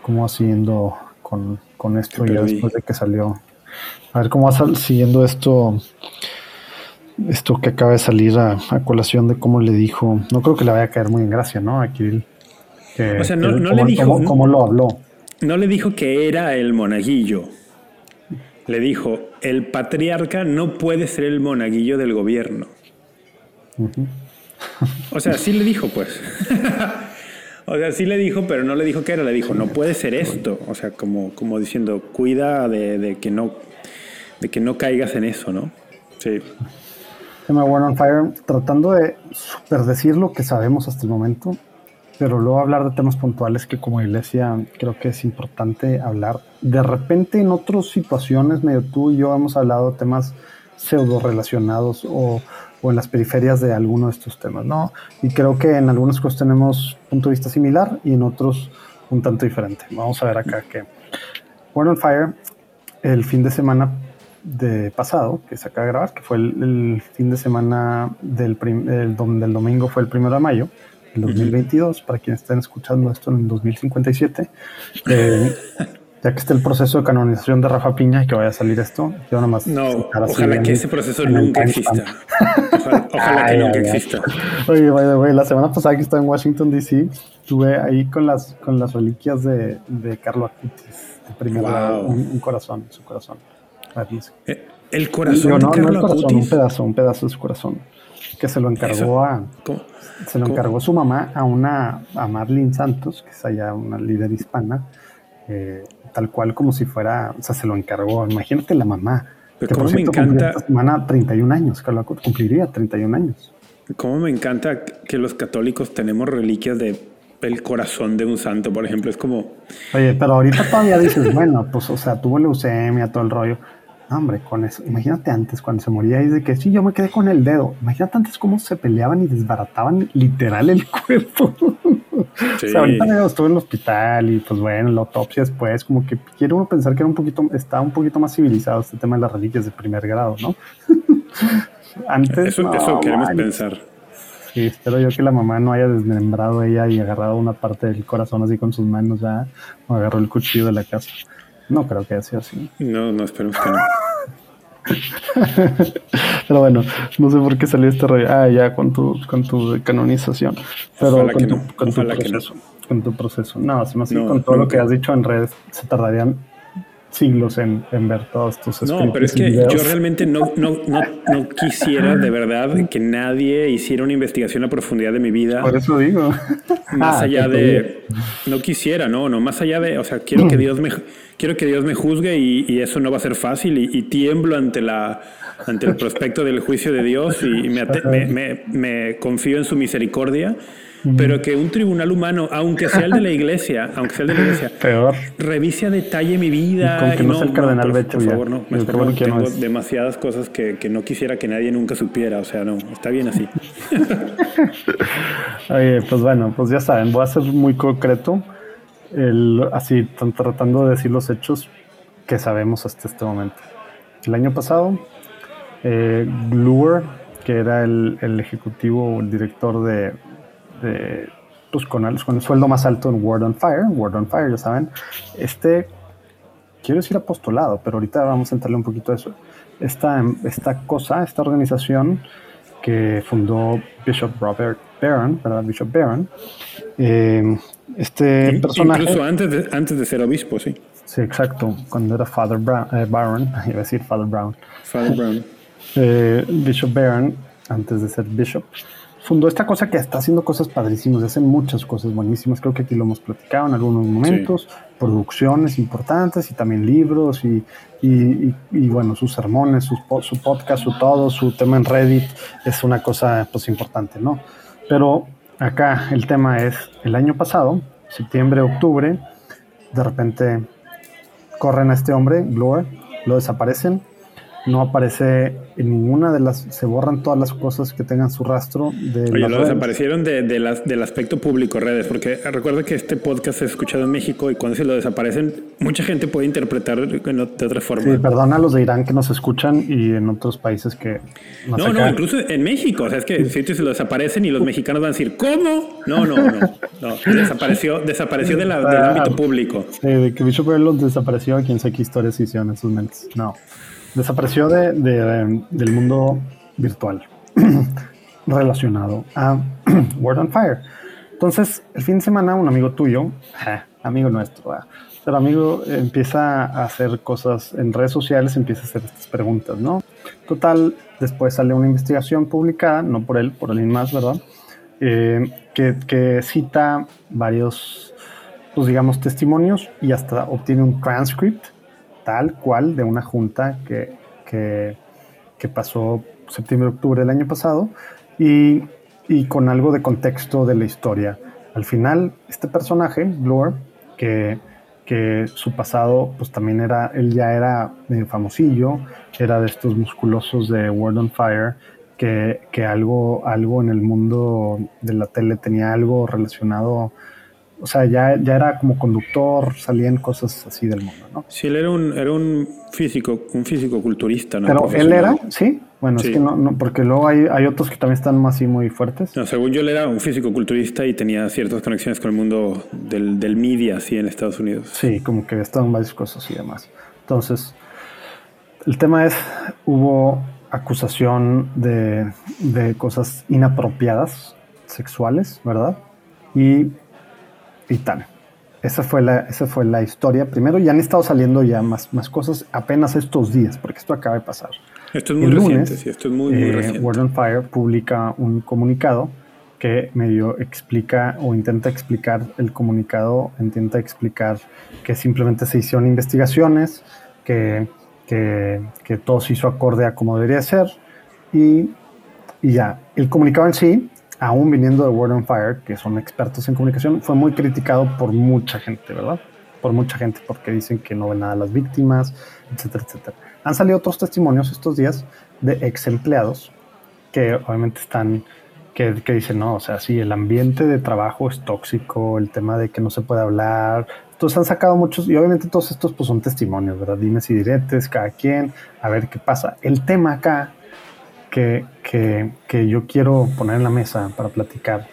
cómo va siguiendo con, con esto ya después de que salió. A ver cómo va siguiendo esto, esto que acaba de salir a, colación de cómo le dijo. No creo que le vaya a caer muy en gracia, ¿no? A Kirill. o sea, no, le dijo. Cómo, lo habló? No le dijo que era el monaguillo. Le dijo: el patriarca no puede ser el monaguillo del gobierno. o sea, sí le dijo, pues. O sea, sí le dijo, pero no le dijo qué era. Le dijo, no puede ser esto. O sea, como, como diciendo, cuida de, que no, de que no caigas en eso, ¿no? Sí. Tema One on Fire, tratando de superdecir lo que sabemos hasta el momento, pero luego hablar de temas puntuales que como iglesia creo que es importante hablar. De repente en otras situaciones, medio tú y yo hemos hablado de temas pseudo relacionados o o en las periferias de alguno de estos temas, ¿no? Y creo que en algunos casos tenemos punto de vista similar y en otros un tanto diferente. Vamos a ver acá que World on Fire, el fin de semana de pasado, que se acaba de grabar, que fue el, fin de semana del, del, domingo, fue el primero de mayo, el 2022, para quienes estén escuchando esto en 2057. Eh, ya que está el proceso de canonización de Rafa Piña y que vaya a salir esto, yo nada más. No, ojalá que ese proceso nunca exista. Ojalá, que nunca exista. Oye, güey, la semana pasada que estaba en Washington DC, estuve ahí con las, con las reliquias de, de Carlo Acutis, el primer un, corazón, su corazón. Eh, el corazón de Carlo Acutis. Un pedazo, un pedazo de su corazón. Que se lo encargó a. Se lo encargó su mamá a una a Marlene Santos, que es allá una líder hispana. Eh, tal cual como si fuera, o sea, se lo encargó. Imagínate la mamá. Pero como me encanta. Esta semana 31 años, cumpliría 31 años. Cómo me encanta que los católicos tenemos reliquias de el corazón de un santo, por ejemplo. Es como. Oye, pero ahorita todavía dices, bueno, pues, o sea, tuvo leucemia, todo el rollo. Hombre, con eso. Imagínate antes, cuando se moría, y de que sí, yo me quedé con el dedo. Imagínate antes cómo se peleaban y desbarataban literal el cuerpo. Sí. ahorita estuve en el hospital y pues bueno, la autopsia después, como que quiere uno pensar que era un poquito, está un poquito más civilizado este tema de las reliquias de primer grado, ¿no? Antes. Eso, queremos pensar. Sí, espero yo que la mamá no haya desmembrado ella y agarrado una parte del corazón así con sus manos ya, o agarró el cuchillo de la casa. No creo que sido así. No, no, esperemos que no. Pero bueno, no sé por qué salió este rollo. Ah, ya con tu, con tu canonización. Pero con, tu, con tu, proceso. Con tu proceso. No, se me hace con todo lo que has dicho en redes se tardarían siglos en, ver todos tus escritos. No, pero es que yo realmente no, no, no, quisiera de verdad que nadie hiciera una investigación a profundidad de mi vida. Por eso digo. Más ah, allá de. No quisiera, no, no, más allá de. O sea, quiero que Dios me, quiero que Dios me juzgue y, eso no va a ser fácil y, tiemblo ante la ante el prospecto del juicio de Dios y me, me confío en su misericordia pero que un tribunal humano, aunque sea el de la iglesia, aunque sea el de la iglesia, Peor. revise a detalle mi vida. Con que no, sea el cardenal por, por favor, no. tengo demasiadas cosas que, que, no quisiera que nadie nunca supiera. O sea, no, está bien así. Oye, pues bueno, pues ya saben, voy a ser muy concreto. El, así, tratando de decir los hechos que sabemos hasta este momento. El año pasado, eh, que era el, el ejecutivo o el director de, pues con el, con el sueldo más alto en Word on Fire, Word on Fire, ya saben, este, quiero decir apostolado, pero ahorita vamos a entrarle un poquito a eso. Esta, esta cosa, esta organización que fundó Bishop Robert Barron, ¿verdad? Bishop Barron. Eh, este personaje. Incluso antes de, antes de ser obispo, sí. Sí, exacto. Cuando era Father Brown, eh, Barron, iba a decir Father Brown. Father Brown. Eh, Bishop Barron, antes de ser Bishop, fundó esta cosa que está haciendo cosas padrísimas, hacen muchas cosas buenísimas, creo que aquí lo hemos platicado en algunos momentos, producciones importantes y también libros y, y, bueno, sus sermones, su, su, podcast, su todo, su tema en Reddit es una cosa pues importante, ¿no? Pero acá el tema es, el año pasado, septiembre, octubre, de repente corren a este hombre, Blower, lo desaparecen no aparece en ninguna de las, se borran todas las cosas que tengan su rastro de Oye, lo desaparecieron de, del aspecto público redes, porque recuerda que este podcast es escuchado en México y cuando se lo desaparecen, mucha gente puede interpretar de otra forma. Sí, perdona a los de Irán que nos escuchan y en otros países que... No, no, incluso en México, o sea, es que si se lo desaparecen y los mexicanos van a decir, ¿cómo? No, no, no, no, desapareció, desapareció del ah, ámbito público. Sí, de que Bishop los desapareció, quién sabe qué historias hicieron en sus mentes. No desapareció de, del mundo virtual relacionado a Word on Fire. Entonces, el fin de semana, un amigo tuyo, amigo nuestro, pero amigo empieza a hacer cosas en redes sociales, empieza a hacer estas preguntas, ¿no? Total, después sale una investigación publicada, no por él, por alguien más, ¿verdad? Eh, que, que, cita varios, pues digamos, testimonios y hasta obtiene un transcript tal cual de una junta que, que, pasó septiembre-octubre del año pasado y, y, con algo de contexto de la historia. Al final, este personaje, Blur, que, que su pasado pues también era, él ya era famosillo, era de estos musculosos de World on Fire, que, que, algo, algo en el mundo de la tele tenía algo relacionado o sea, ya, ya era como conductor, salían cosas así del mundo, ¿no? Sí, él era un, era un físico, un físico culturista, ¿no? Pero él era, sí. Bueno, es que no, no, porque luego hay, hay otros que también están así muy fuertes. No, según yo, él era un físico culturista y tenía ciertas conexiones con el mundo del, del media, así en Estados Unidos. Sí, como que estaban varias cosas y demás. Entonces, el tema es, hubo acusación de, de cosas inapropiadas sexuales, ¿verdad? Y y tal. Esa fue, la, esa fue la historia. Primero, ya han estado saliendo ya más, más cosas apenas estos días, porque esto acaba de pasar. Esto es muy reciente, sí, esto es muy, muy eh, World on Fire publica un comunicado que medio explica o intenta explicar el comunicado, intenta explicar que simplemente se hicieron investigaciones, que, que, que todo se hizo acorde a como debería ser y, y ya. El comunicado en sí aún viniendo de Word on Fire, que son expertos en comunicación, fue muy criticado por mucha gente, ¿verdad? Por mucha gente, porque dicen que no ven nada a las víctimas, etcétera, etcétera. Han salido otros testimonios estos días de ex empleados que obviamente están, que, dicen, no, o sea, sí, el ambiente de trabajo es tóxico, el tema de que no se puede hablar. Entonces han sacado muchos, y obviamente todos estos pues son testimonios, ¿verdad? Dime si diretes, cada quien, a ver qué pasa. El tema acá que, que, yo quiero poner en la mesa para platicar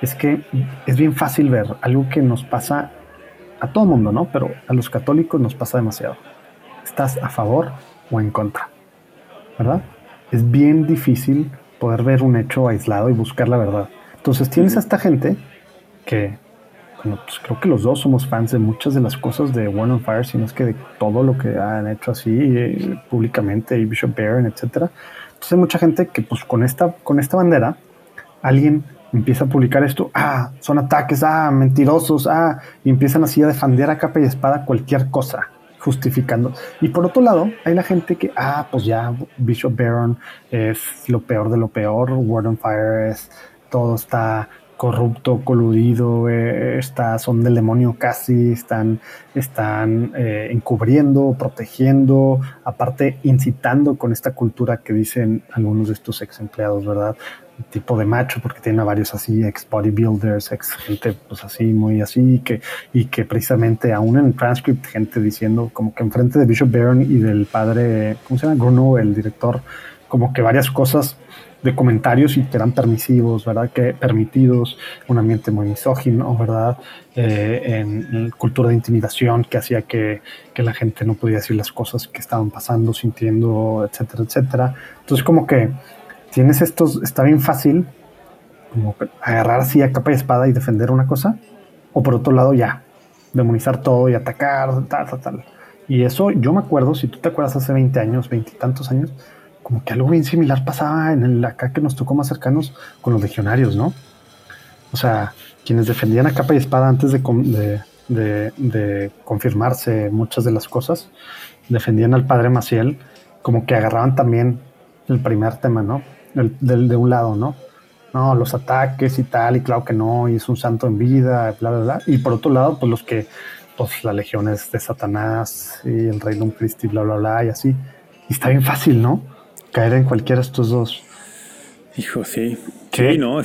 es que es bien fácil ver algo que nos pasa a todo mundo, ¿no? Pero a los católicos nos pasa demasiado. ¿Estás a favor o en contra? ¿Verdad? Es bien difícil poder ver un hecho aislado y buscar la verdad. Entonces tienes a esta gente que bueno, pues creo que los dos somos fans de muchas de las cosas de World on Fire, sino es que de todo lo que han hecho así eh, públicamente, y Bishop Barron, etcétera. Entonces hay mucha gente que pues con esta, con esta bandera, alguien empieza a publicar esto, ah, son ataques, ah, mentirosos, ah, y empiezan así a defender a capa y espada cualquier cosa, justificando. Y por otro lado, hay la gente que, ah, pues ya Bishop Barron es lo peor de lo peor, World on Fire es, todo está corrupto, coludido, eh, está, son del demonio casi, están, están eh, encubriendo, protegiendo, aparte incitando con esta cultura que dicen algunos de estos ex empleados, ¿verdad? tipo de macho, porque tiene a varios así, ex bodybuilders, ex gente, pues así, muy así, que, y que precisamente aún en transcript, gente diciendo como que enfrente de Bishop Barron y del padre, ¿cómo se llama? Bruno, el director, como que varias cosas de comentarios y que eran permisivos, ¿verdad? Que permitidos, un ambiente muy misógino, ¿verdad? Eh, en, cultura de intimidación que hacía que, que, la gente no podía decir las cosas que estaban pasando, sintiendo, etcétera, etcétera. Entonces como que tienes estos, está bien fácil como agarrar así a capa y espada y defender una cosa, o por otro lado ya, demonizar todo y atacar, tal, tal, tal. Y eso yo me acuerdo, si tú te acuerdas hace 20 años, 20 y tantos años, como que algo bien similar pasaba en el acá que nos tocó más cercanos con los legionarios, ¿no? O sea, quienes defendían a capa y espada antes de, de, confirmarse muchas de las cosas, defendían al padre Maciel, como que agarraban también el primer tema, ¿no? El, del, de un lado, ¿no? No, los ataques y tal, y claro que no, y es un santo en vida, bla, bla, bla. Y por otro lado, pues los que, pues la legión es de Satanás y el un Christi, bla, bla, bla, y así. Y está bien fácil, ¿no? Caer en cualquiera de estos dos. Hijo, sí. ¿Qué? no.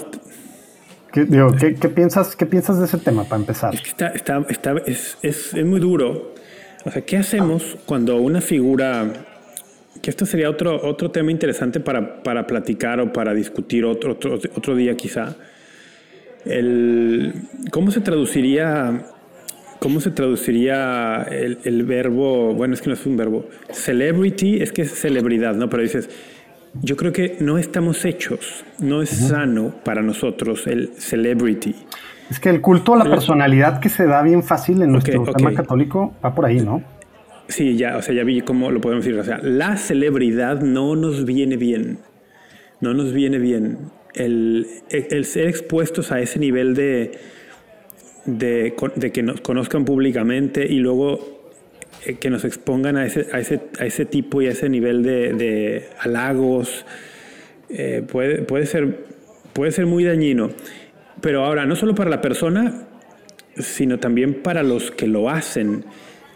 ¿Qué, digo, ¿qué, piensas, ¿Qué piensas de ese tema para empezar? Es que está, está, está es, es, es, muy duro. O sea, ¿qué hacemos cuando una figura, que esto sería otro, otro tema interesante para, para platicar o para discutir otro, otro, otro día quizá, el, ¿cómo se traduciría ¿Cómo se traduciría el, el, verbo? Bueno, es que no es un verbo. Celebrity es que es celebridad, ¿no? Pero dices, yo creo que no estamos hechos, no es sano para nosotros el celebrity. Es que el culto a la personalidad que se da bien fácil en nuestro tema católico va por ahí, ¿no? Sí, ya, o sea, ya vi cómo lo podemos decir. O sea, la celebridad no nos viene bien. No nos viene bien. El, el ser expuestos a ese nivel de, de, que nos conozcan públicamente y luego eh, que nos expongan a ese, a ese, a ese tipo y a ese nivel de, halagos, eh, puede, puede, ser, puede ser muy dañino. Pero ahora, no solo para la persona, sino también para los que lo hacen.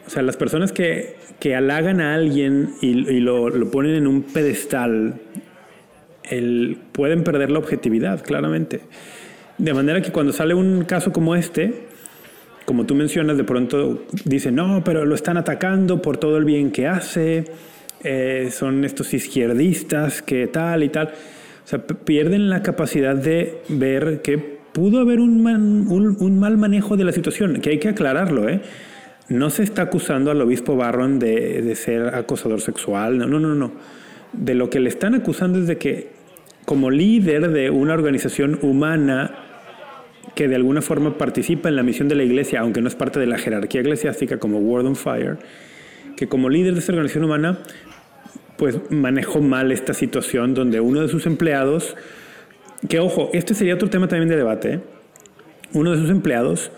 O sea, las personas que, que halagan a alguien y, lo, lo, ponen en un pedestal, el, pueden perder la objetividad, claramente. De manera que cuando sale un caso como este, como tú mencionas, de pronto dicen, no, pero lo están atacando por todo el bien que hace, eh, son estos izquierdistas que tal y tal. O sea, pierden la capacidad de ver que pudo haber un, un, mal manejo de la situación, que hay que aclararlo, ¿eh? No se está acusando al obispo Barron de, de ser acosador sexual, no, no, no, no. De lo que le están acusando es de que como líder de una organización humana que de alguna forma participa en la misión de la iglesia, aunque no es parte de la jerarquía eclesiástica como World on Fire, que como líder de esta organización humana, pues manejó mal esta situación donde uno de sus empleados, que ojo, este sería otro tema también de debate, ¿eh? uno de sus empleados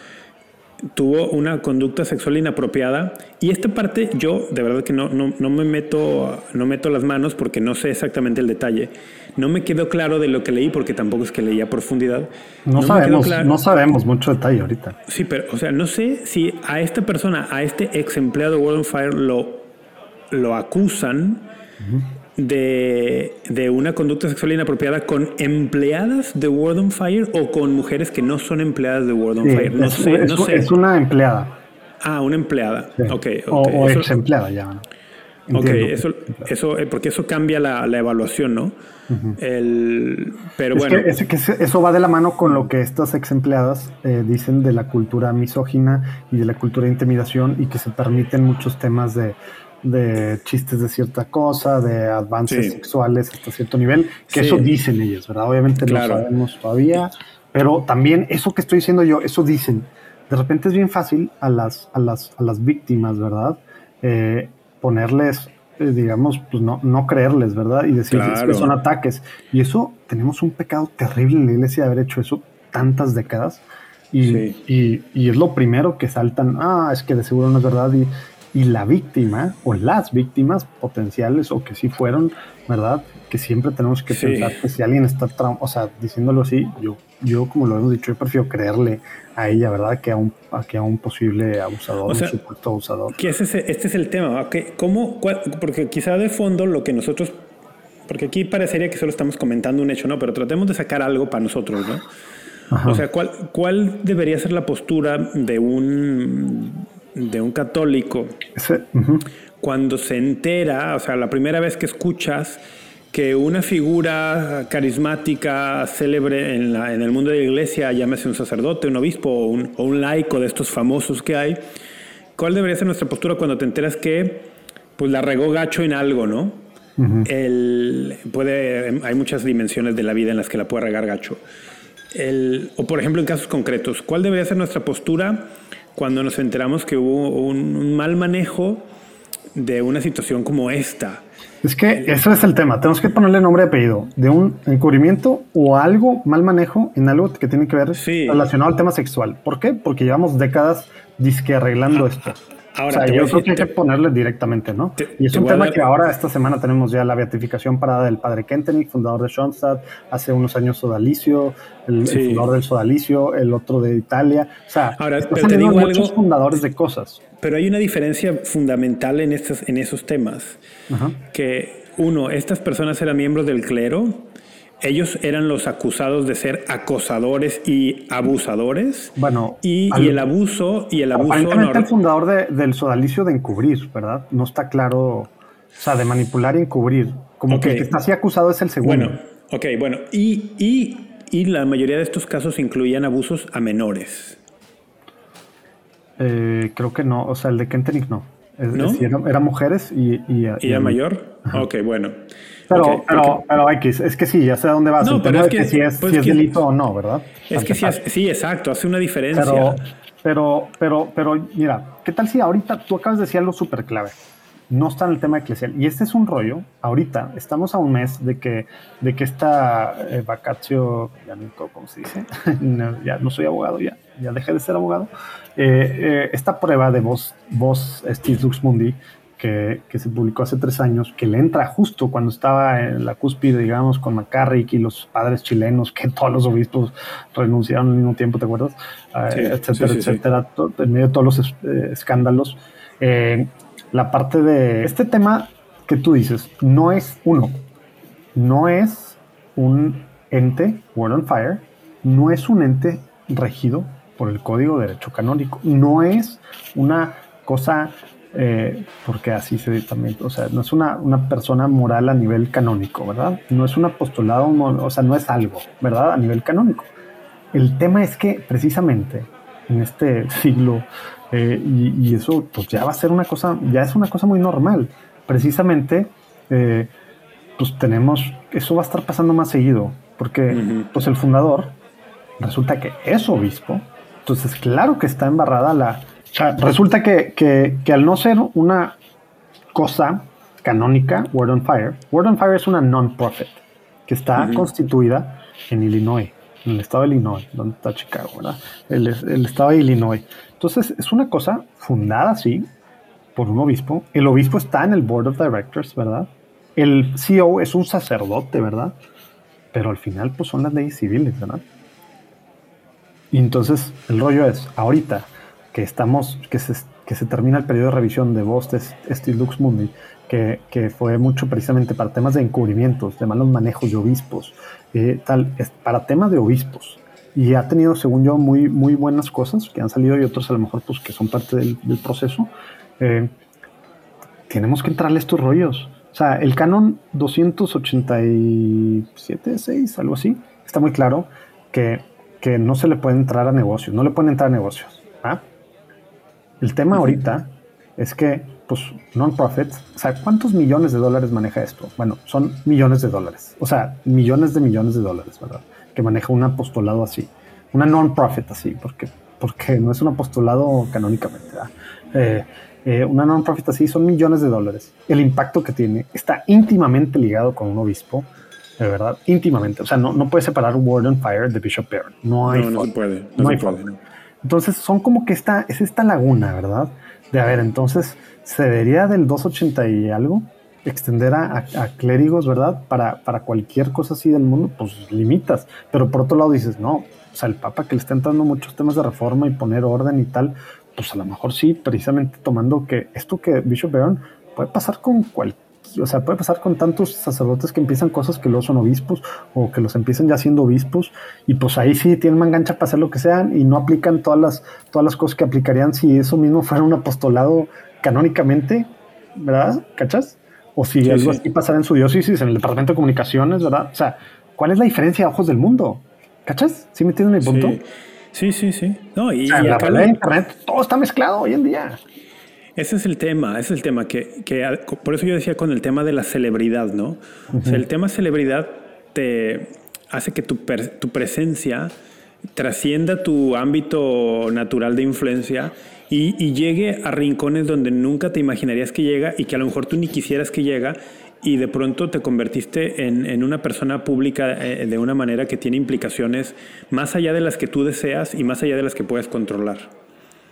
tuvo una conducta sexual inapropiada y esta parte yo de verdad que no, no, no, me meto no meto las manos porque no sé exactamente el detalle. No me quedó claro de lo que leí porque tampoco es que leía a profundidad. No, sabemos no sabemos mucho detalle ahorita. Sí pero o sea no sé si a esta persona a este ex empleado de World on Fire lo lo acusan de, una conducta sexual inapropiada con empleadas de World on Fire o con mujeres que no son empleadas de World on Fire. No sé, no sé. Es una empleada. Ah, una empleada. Okay, O, ex empleada ya. ok, eso, eso, eh, porque eso cambia la, evaluación, ¿no? El, pero bueno. Que, eso va de la mano con lo que estas ex empleadas eh, dicen de la cultura misógina y de la cultura de intimidación y que se permiten muchos temas de de chistes de cierta cosa, de avances sexuales hasta cierto nivel, que eso dicen ellos, ¿verdad? Obviamente no sabemos todavía, pero también eso que estoy diciendo yo, eso dicen. de repente es bien fácil a las, a las, a las víctimas, ¿verdad? Eh, ponerles, eh, digamos, pues no, no creerles, ¿verdad? Y decir que son ataques. Y eso, tenemos un pecado terrible en la iglesia de haber hecho eso tantas décadas. Y, y, y, es lo primero que saltan, ah, es que de seguro no es verdad. Y, y la víctima o las víctimas potenciales o que sí fueron, ¿verdad? Que siempre tenemos que pensar que si alguien está, o sea, diciéndolo así, yo, yo como lo hemos dicho, yo prefiero creerle a ella, ¿verdad? Que a un, que a un posible abusador, un supuesto abusador. Que ese, este es el tema, ¿Cómo, porque quizá de fondo lo que nosotros, porque aquí parecería que solo estamos comentando un hecho, ¿no? Pero tratemos de sacar algo para nosotros, ¿no? O sea, ¿cuál, ¿cuál debería ser la postura de un de un católico, cuando se entera, o sea, la primera vez que escuchas que una figura carismática, célebre en, la, en el mundo de la iglesia, llámese un sacerdote, un obispo o un, laico de estos famosos que hay, ¿cuál debería ser nuestra postura cuando te enteras que pues la regó gacho en algo, ¿no? el, puede, hay muchas dimensiones de la vida en las que la puede regar gacho. El, o por ejemplo en casos concretos, ¿cuál debería ser nuestra postura cuando nos enteramos que hubo un, mal manejo de una situación como esta. Es que eso es el tema. Tenemos que ponerle nombre y apellido de un encubrimiento o algo, mal manejo en algo que tiene que ver relacionado al tema sexual. ¿Por qué? Porque llevamos décadas disque arreglando esto. Ahora, yo creo que hay que ponerle directamente, ¿no? y es un tema que ahora, esta semana, tenemos ya la beatificación parada del padre Kentenich, fundador de Schoenstatt, hace unos años Sodalicio, el, fundador del Sodalicio, el otro de Italia. O sea, ahora, pero te digo muchos fundadores de cosas. Pero hay una diferencia fundamental en, estos, en esos temas. Que, uno, estas personas eran miembros del clero, ellos eran los acusados de ser acosadores y abusadores. Bueno, y, el abuso y el abuso. Aparentemente el fundador del sodalicio de encubrir, ¿verdad? No está claro, o sea, de manipular y encubrir. Como que el que está así acusado es el segundo. Bueno, ok, bueno, y, y, y la mayoría de estos casos incluían abusos a menores. Eh, creo que no, o sea, el de Kentenich no. ¿No? era, mujeres y... ¿Y, era mayor? Ok, bueno. Pero, pero, pero X, es que sí, ya sé a dónde vas. No, pero es que, si es, pues si es delito o no, ¿verdad? Es que sí, sí, exacto, hace una diferencia. Pero, pero, pero, pero, mira, ¿qué tal si ahorita tú acabas de decir algo súper clave? No está en el tema eclesial. Y este es un rollo. Ahorita estamos a un mes de que, de que esta eh, vacatio, ya no cómo se dice, ya no soy abogado, ya, ya dejé de ser abogado. Eh, eh, esta prueba de voz, voz Steve Lux Mundi que, se publicó hace tres años, que le entra justo cuando estaba en la cúspide, digamos, con McCarrick y los padres chilenos, que todos los obispos renunciaron al mismo tiempo, ¿te acuerdas? Eh, etcétera, etcétera, en medio de todos los eh, escándalos. Eh, la parte de este tema que tú dices, no es uno, no es un ente, World on Fire, no es un ente regido por el Código de Derecho Canónico, no es una cosa eh, porque así se también, o sea, no es una, una, persona moral a nivel canónico, ¿verdad? No es un apostolado, o sea, no es algo, ¿verdad? A nivel canónico. El tema es que precisamente en este siglo, eh, y, eso pues ya va a ser una cosa, ya es una cosa muy normal, precisamente, eh, pues tenemos, eso va a estar pasando más seguido, porque pues el fundador resulta que es obispo, entonces claro que está embarrada la resulta que, al no ser una cosa canónica, Word on Fire, Word on Fire es una non-profit que está constituida en Illinois, en el estado de Illinois, donde está Chicago, ¿verdad? El, estado de Illinois. Entonces, es una cosa fundada así por un obispo. El obispo está en el Board of Directors, ¿verdad? El CEO es un sacerdote, ¿verdad? Pero al final, pues son las leyes civiles, ¿verdad? Y entonces, el rollo es, ahorita, que estamos, que se, que se termina el periodo de revisión de de este Lux Mundi, que, que, fue mucho precisamente para temas de encubrimientos, de malos manejos de obispos, eh, tal, es para temas de obispos. Y ha tenido, según yo, muy, muy buenas cosas que han salido y otros a lo mejor pues que son parte del, proceso. Eh, tenemos que entrarle estos rollos. O sea, el canon 287, 6, algo así, está muy claro que, que no se le puede entrar a negocios, no le pueden entrar a negocios. El tema ahorita es que, pues, non-profits, o sea, ¿cuántos millones de dólares maneja esto? Bueno, son millones de dólares, o sea, millones de millones de dólares, ¿verdad? Que maneja un apostolado así, una non-profit así, porque porque no es un apostolado canónicamente. Eh, eh, una non-profit así son millones de dólares. El impacto que tiene está íntimamente ligado con un obispo, de verdad, íntimamente. O sea, no, no puede separar Word on Fire de Bishop Barron. No hay no, no se puede. No, hay puede, Entonces, son como que esta, es esta laguna, ¿verdad? De a ver, entonces, se debería del 280 y algo extender a, clérigos, ¿verdad? Para, para cualquier cosa así del mundo, pues limitas. Pero por otro lado dices, no, o sea, el Papa que le está entrando muchos temas de reforma y poner orden y tal, pues a lo mejor sí, precisamente tomando que esto que Bishop Barron puede pasar con cualquier o sea, puede pasar con tantos sacerdotes que empiezan cosas que luego son obispos o que los empiezan ya siendo obispos y pues ahí sí tienen mangancha para hacer lo que sean y no aplican todas las, todas las cosas que aplicarían si eso mismo fuera un apostolado canónicamente, ¿verdad? ¿Cachas? O si algo así pasara en su diócesis, en el departamento de comunicaciones, ¿verdad? O sea, ¿cuál es la diferencia a ojos del mundo? ¿Cachas? ¿Sí me entienden mi punto? Sí, sí, sí. No, y, la de internet todo está mezclado hoy en día. Ese es el tema, ese es el tema que, que, por eso yo decía con el tema de la celebridad, ¿no? O sea, el tema celebridad te hace que tu, tu presencia trascienda tu ámbito natural de influencia y, y, llegue a rincones donde nunca te imaginarías que llega y que a lo mejor tú ni quisieras que llega y de pronto te convertiste en, en una persona pública eh, de una manera que tiene implicaciones más allá de las que tú deseas y más allá de las que puedes controlar.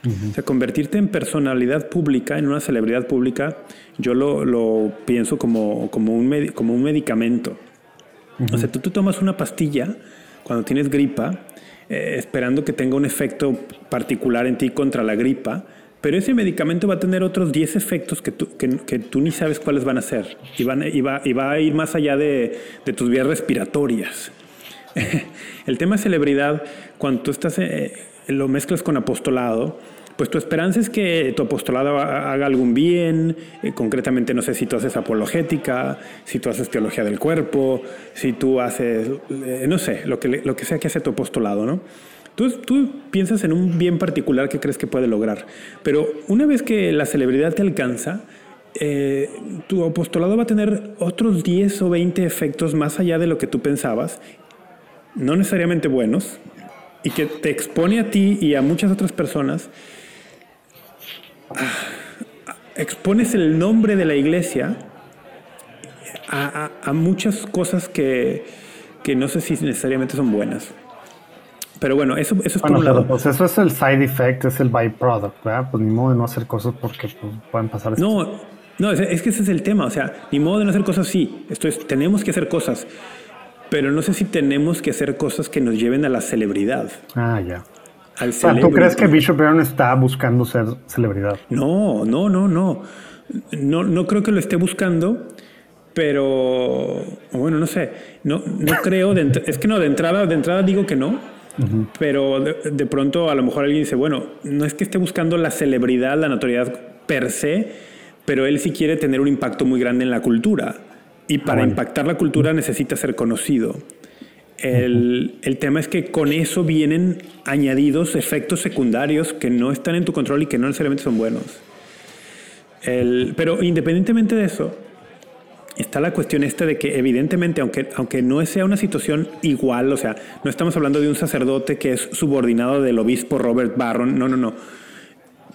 O sea, convertirte en personalidad pública, en una celebridad pública, yo lo, lo pienso como, como, un como un medicamento. O sea, tú, tú, tomas una pastilla cuando tienes gripa, eh, esperando que tenga un efecto particular en ti contra la gripa, pero ese medicamento va a tener otros 10 efectos que tú, que, que tú, ni sabes cuáles van a ser. Y, van, y, va, y va a ir más allá de, de tus vías respiratorias. El tema de celebridad, cuando tú estás, eh, lo mezclas con apostolado, pues tu esperanza es que tu apostolado haga algún bien, eh, concretamente no sé si tú haces apologética, si tú haces teología del cuerpo, si tú haces, eh, no sé, lo que, lo que sea que hace tu apostolado, ¿no? Tú, piensas en un bien particular que crees que puede lograr, pero una vez que la celebridad te alcanza, eh, tu apostolado va a tener otros 10 o 20 efectos más allá de lo que tú pensabas, no necesariamente buenos, y que te expone a ti y a muchas otras personas, expones el nombre de la iglesia a, muchas cosas que, que no sé si necesariamente son buenas. Pero bueno, eso, eso es por un lado. Pues eso es el side effect, es el byproduct, ¿verdad? Pues ni modo de no hacer cosas porque pues, pueden pasar. No, no, es, que ese es el tema. O sea, ni modo de no hacer cosas, sí. Esto es, tenemos que hacer cosas. Pero no sé si tenemos que hacer cosas que nos lleven a la celebridad. Ah, ya. Al ¿Tú crees que Bishop Barron está buscando ser celebridad? No, no, no, no. No, no creo que lo esté buscando pero bueno, no sé, no, no creo, es que no, de entrada, de entrada digo que no, pero de, pronto a lo mejor alguien dice, bueno, no es que esté buscando la celebridad, la notoriedad per se, pero él sí quiere tener un impacto muy grande en la cultura. Y para impactar la cultura necesita ser conocido. El, el, tema es que con eso vienen añadidos efectos secundarios que no están en tu control y que no necesariamente son buenos. El, pero independientemente de eso, está la cuestión esta de que evidentemente, aunque, aunque no sea una situación igual, o sea, no estamos hablando de un sacerdote que es subordinado del obispo Robert Barron, no, no, no.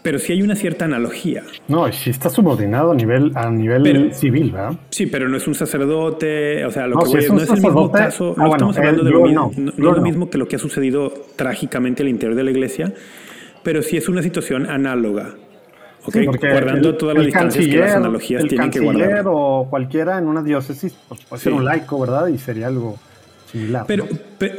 Pero sí hay una cierta analogía. No, sí está subordinado a nivel, a nivel civil, ¿verdad? Sí, pero no es un sacerdote, o sea, lo que voy, es, no es el mismo caso, no ah, estamos hablando de lo, mismo, no, es lo mismo que lo que ha sucedido trágicamente al interior de la iglesia, pero sí es una situación análoga. Okay, guardando todas las distancias que las analogías tienen que guardar. o cualquiera en una diócesis pues, puede ser un laico, ¿verdad? Y sería algo similar. Pero,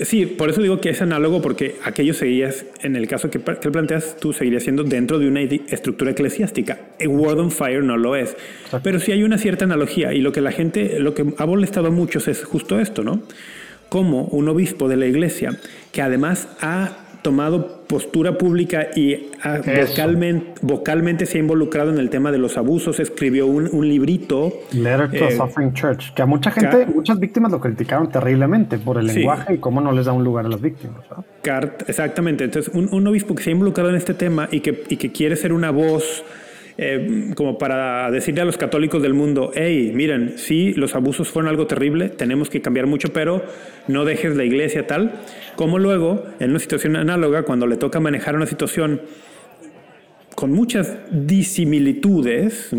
sí, por eso digo que es análogo, porque aquello seguías, en el caso que, que planteas, tú seguirías siendo dentro de una estructura eclesiástica. El Word on Fire no lo es. Pero sí hay una cierta analogía, y lo que la gente, lo que ha molestado a muchos es justo esto, ¿no? Como un obispo de la iglesia, que además ha tomado postura pública y vocalmente, vocalmente, se ha involucrado en el tema de los abusos, escribió un, un librito. Letter to a eh, Suffering Church, que a mucha gente, muchas víctimas lo criticaron terriblemente por el lenguaje y cómo no les da un lugar a las víctimas. exactamente, entonces un, un, obispo que se ha involucrado en este tema y que, y que quiere ser una voz eh, como para decirle a los católicos del mundo, hey, miren, sí, los abusos fueron algo terrible, tenemos que cambiar mucho, pero no dejes la iglesia tal, como luego, en una situación análoga, cuando le toca manejar una situación con muchas disimilitudes,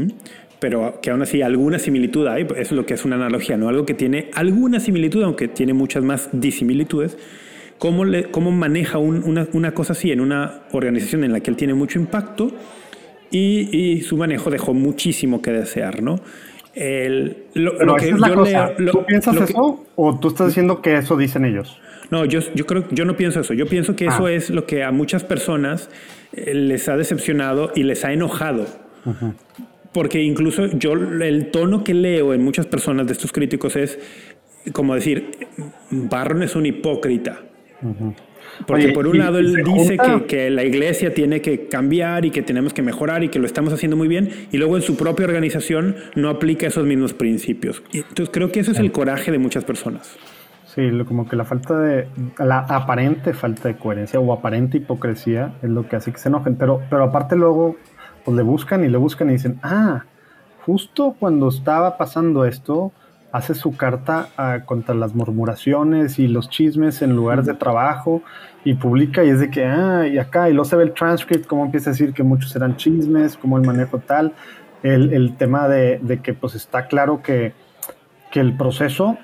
pero que aún así alguna similitud hay, es lo que es una analogía, ¿no? Algo que tiene alguna similitud, aunque tiene muchas más disimilitudes. ¿Cómo, le, cómo maneja una, una, cosa así en una organización en la que él tiene mucho impacto y, su manejo dejó muchísimo que desear, ¿no? El, lo, que yo leo, ¿Tú piensas eso o tú estás diciendo que eso dicen ellos? No, yo, yo creo, yo no pienso eso. Yo pienso que eso ah. es lo que a muchas personas eh, les ha decepcionado y les ha enojado. Porque incluso yo, el tono que leo en muchas personas de estos críticos es como decir, Barron es un hipócrita. Porque por un lado él dice que, la iglesia tiene que cambiar y que tenemos que mejorar y que lo estamos haciendo muy bien, y luego en su propia organización no aplica esos mismos principios. Entonces creo que ese es el coraje de muchas personas. Sí, como que la falta de, la aparente falta de coherencia o aparente hipocresía es lo que hace que se enojen, pero, pero aparte luego pues le buscan y le buscan y dicen, ah, justo cuando estaba pasando esto, hace su carta ah, contra las murmuraciones y los chismes en lugares de trabajo y publica y es de que, ah, y acá, y luego se ve el transcript, como empieza a decir que muchos eran chismes, como el manejo tal, el, el tema de, de, que pues está claro que, que, el proceso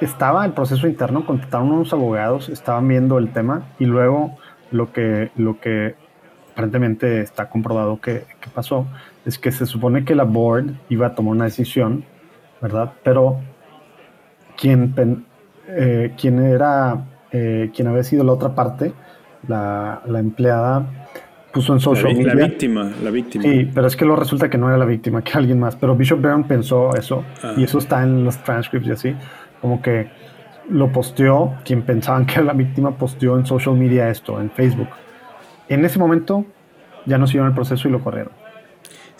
estaba, el proceso interno, contrataron unos abogados, estaban viendo el tema y luego lo que, lo que aparentemente está comprobado que, que pasó es que se supone que la board iba a tomar una decisión ¿verdad? Pero quien, eh, quien era, eh, quien había sido la otra parte, la, empleada, puso en social media. La víctima, la víctima. Sí, pero es que lo resulta que no era la víctima, que alguien más. Pero Bishop Brown pensó eso, ah. y eso está en los transcripts y así, como que lo posteó, quien pensaban que era la víctima posteó en social media esto, en Facebook. En ese momento ya no siguieron el proceso y lo corrieron.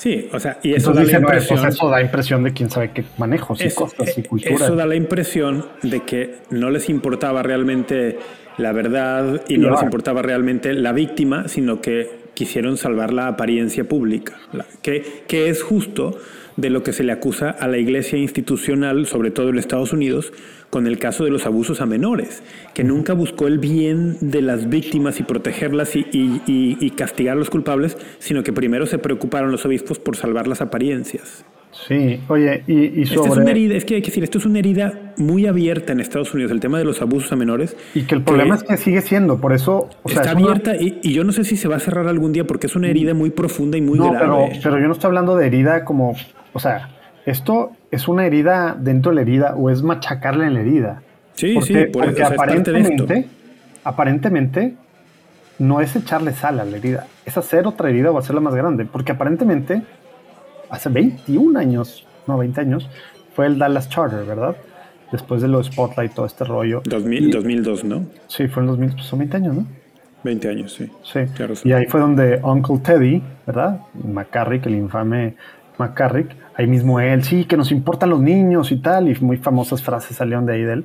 Sí, o sea, y eso da la impresión. eso da impresión de quién sabe qué manejos y cosas y cultura. Eso da la impresión de que no les importaba realmente la verdad y no les importaba realmente la víctima, sino que quisieron salvar la apariencia pública, que, que es justo de lo que se le acusa a la iglesia institucional, sobre todo en Estados Unidos, con el caso de los abusos a menores, que nunca buscó el bien de las víctimas y protegerlas y, castigar a los culpables, sino que primero se preocuparon los obispos por salvar las apariencias. Sí, oye, y, sobre... es una herida, es que hay que decir, esto es una herida muy abierta en Estados Unidos, el tema de los abusos a menores. Y que el problema es que sigue siendo, por eso... está abierta y, yo no sé si se va a cerrar algún día porque es una herida muy profunda y muy grave. Pero, pero yo no estoy hablando de herida como o sea, esto es una herida dentro de la herida o es machacarle en la herida. Sí, sí, porque aparentemente, aparentemente no es echarle sal a la herida, es hacer otra herida o hacerla más grande, porque aparentemente hace 21 años, no 20 años, fue el Dallas Charter, ¿verdad? Después de los Spotlight, todo este rollo. 2000, 2002, ¿no? Sí, fue en 2000, pues son 20 años, ¿no? 20 años, sí. Sí. y ahí fue donde Uncle Teddy, ¿verdad? McCarrick, el infame McCarrick, ahí mismo él, sí, que nos importan los niños y tal, y muy famosas frases salieron de ahí de él.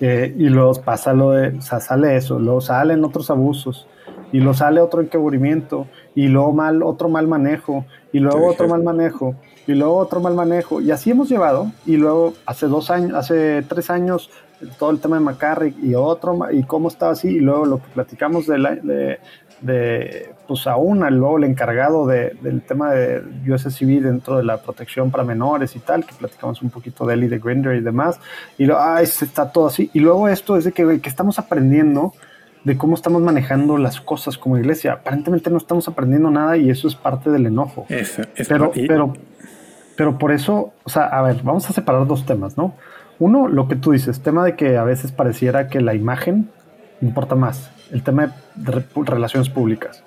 Eh, y luego pasa lo de, o sea, sale eso, luego salen otros abusos, y luego sale otro encubrimiento, y luego mal, otro mal manejo, y luego otro mal manejo, y luego otro mal manejo, y así hemos llevado, y luego hace dos años, hace tres años, todo el tema de McCarrick y otro, y cómo estaba así, y luego lo que platicamos de, la, de, de pues aún luego el encargado del tema de USCB dentro de la protección para menores y tal, que platicamos un poquito de él y de Grinder y demás, y lo, ah, está todo así. Y luego esto es de que, que, estamos aprendiendo de cómo estamos manejando las cosas como iglesia. Aparentemente no estamos aprendiendo nada y eso es parte del enojo. pero, pero, pero por eso, o sea, a ver, vamos a separar dos temas, ¿no? Uno, lo que tú dices, tema de que a veces pareciera que la imagen importa más el tema de relaciones públicas.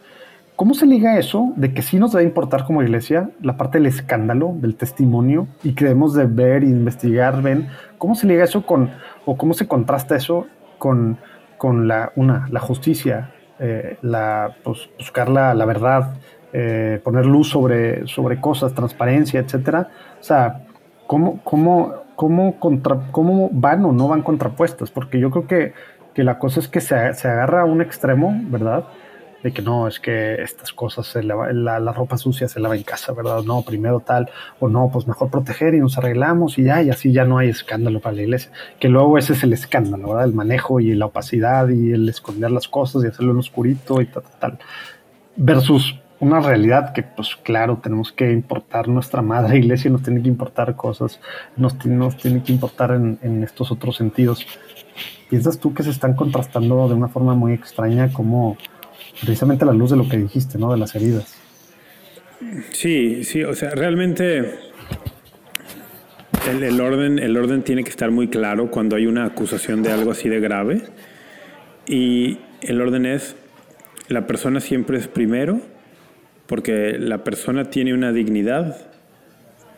¿Cómo se liga eso de que sí nos debe importar como iglesia la parte del escándalo, del testimonio y que debemos de ver e investigar, ven? ¿Cómo se liga eso con, o cómo se contrasta eso con, con la, una, la justicia, eh, la, pues, buscar la, la verdad, eh, poner luz sobre, sobre cosas, transparencia, etcétera? O sea, ¿cómo, cómo, cómo, contra, ¿cómo van o no van contrapuestas? Porque yo creo que que la cosa es que se, se agarra a un extremo, ¿verdad? De que no, es que estas cosas, se lava- la, la ropa sucia se lava en casa, ¿verdad? No, primero tal, o no, pues mejor proteger y nos arreglamos y ya, y así ya no hay escándalo para la iglesia. Que luego ese es el escándalo, ¿verdad? El manejo y la opacidad y el esconder las cosas y hacerlo en oscurito y tal, tal, tal. Versus una realidad que, pues claro, tenemos que importar nuestra madre iglesia, nos tiene que importar cosas, nos, nos tiene que importar en, en estos otros sentidos. ¿Piensas tú que se están contrastando de una forma muy extraña como precisamente a la luz de lo que dijiste, ¿no? De las heridas. Sí, sí, o sea, realmente el, el orden, el orden tiene que estar muy claro cuando hay una acusación de algo así de grave. Y el orden es, la persona siempre es primero, porque la persona tiene una dignidad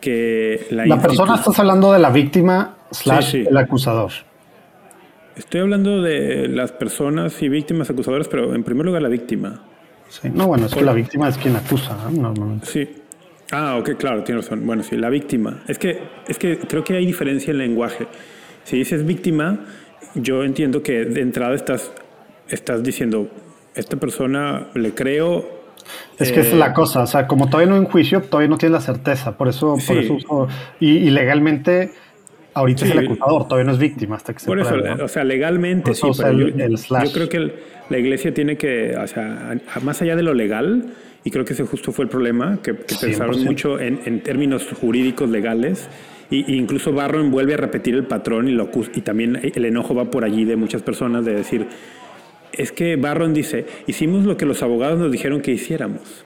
que la, La persona estás hablando de la víctima slash Sí, sí. el acusador. Estoy hablando de las personas y víctimas acusadoras, pero en primer lugar la víctima. Sí. No, bueno, es que la víctima es quien acusa, ¿no? Normalmente. Sí. Ah, ok, claro, tiene razón. Bueno, sí, la víctima. Es que, es que creo que hay diferencia en lenguaje. Si dices víctima, yo entiendo que de entrada estás, estás diciendo, esta persona le creo. Es que esa es la cosa, o sea, como todavía no hay un juicio, todavía no tienes la certeza, por eso, por Sí. eso uso- y, y legalmente ahorita es Sí. el acusador, todavía no es víctima hasta que se Por eso, pruebe, ¿no? o sea, legalmente sí, pero usa yo, el- el yo creo que el- la iglesia tiene que, o sea, a- más allá de lo legal, y creo que ese justo fue el problema, que, que pensaron 100%. mucho en, en términos jurídicos legales, y, y incluso Barron vuelve a repetir el patrón y, lo y también el enojo va por allí de muchas personas de decir, es que Barron dice, hicimos lo que los abogados nos dijeron que hiciéramos.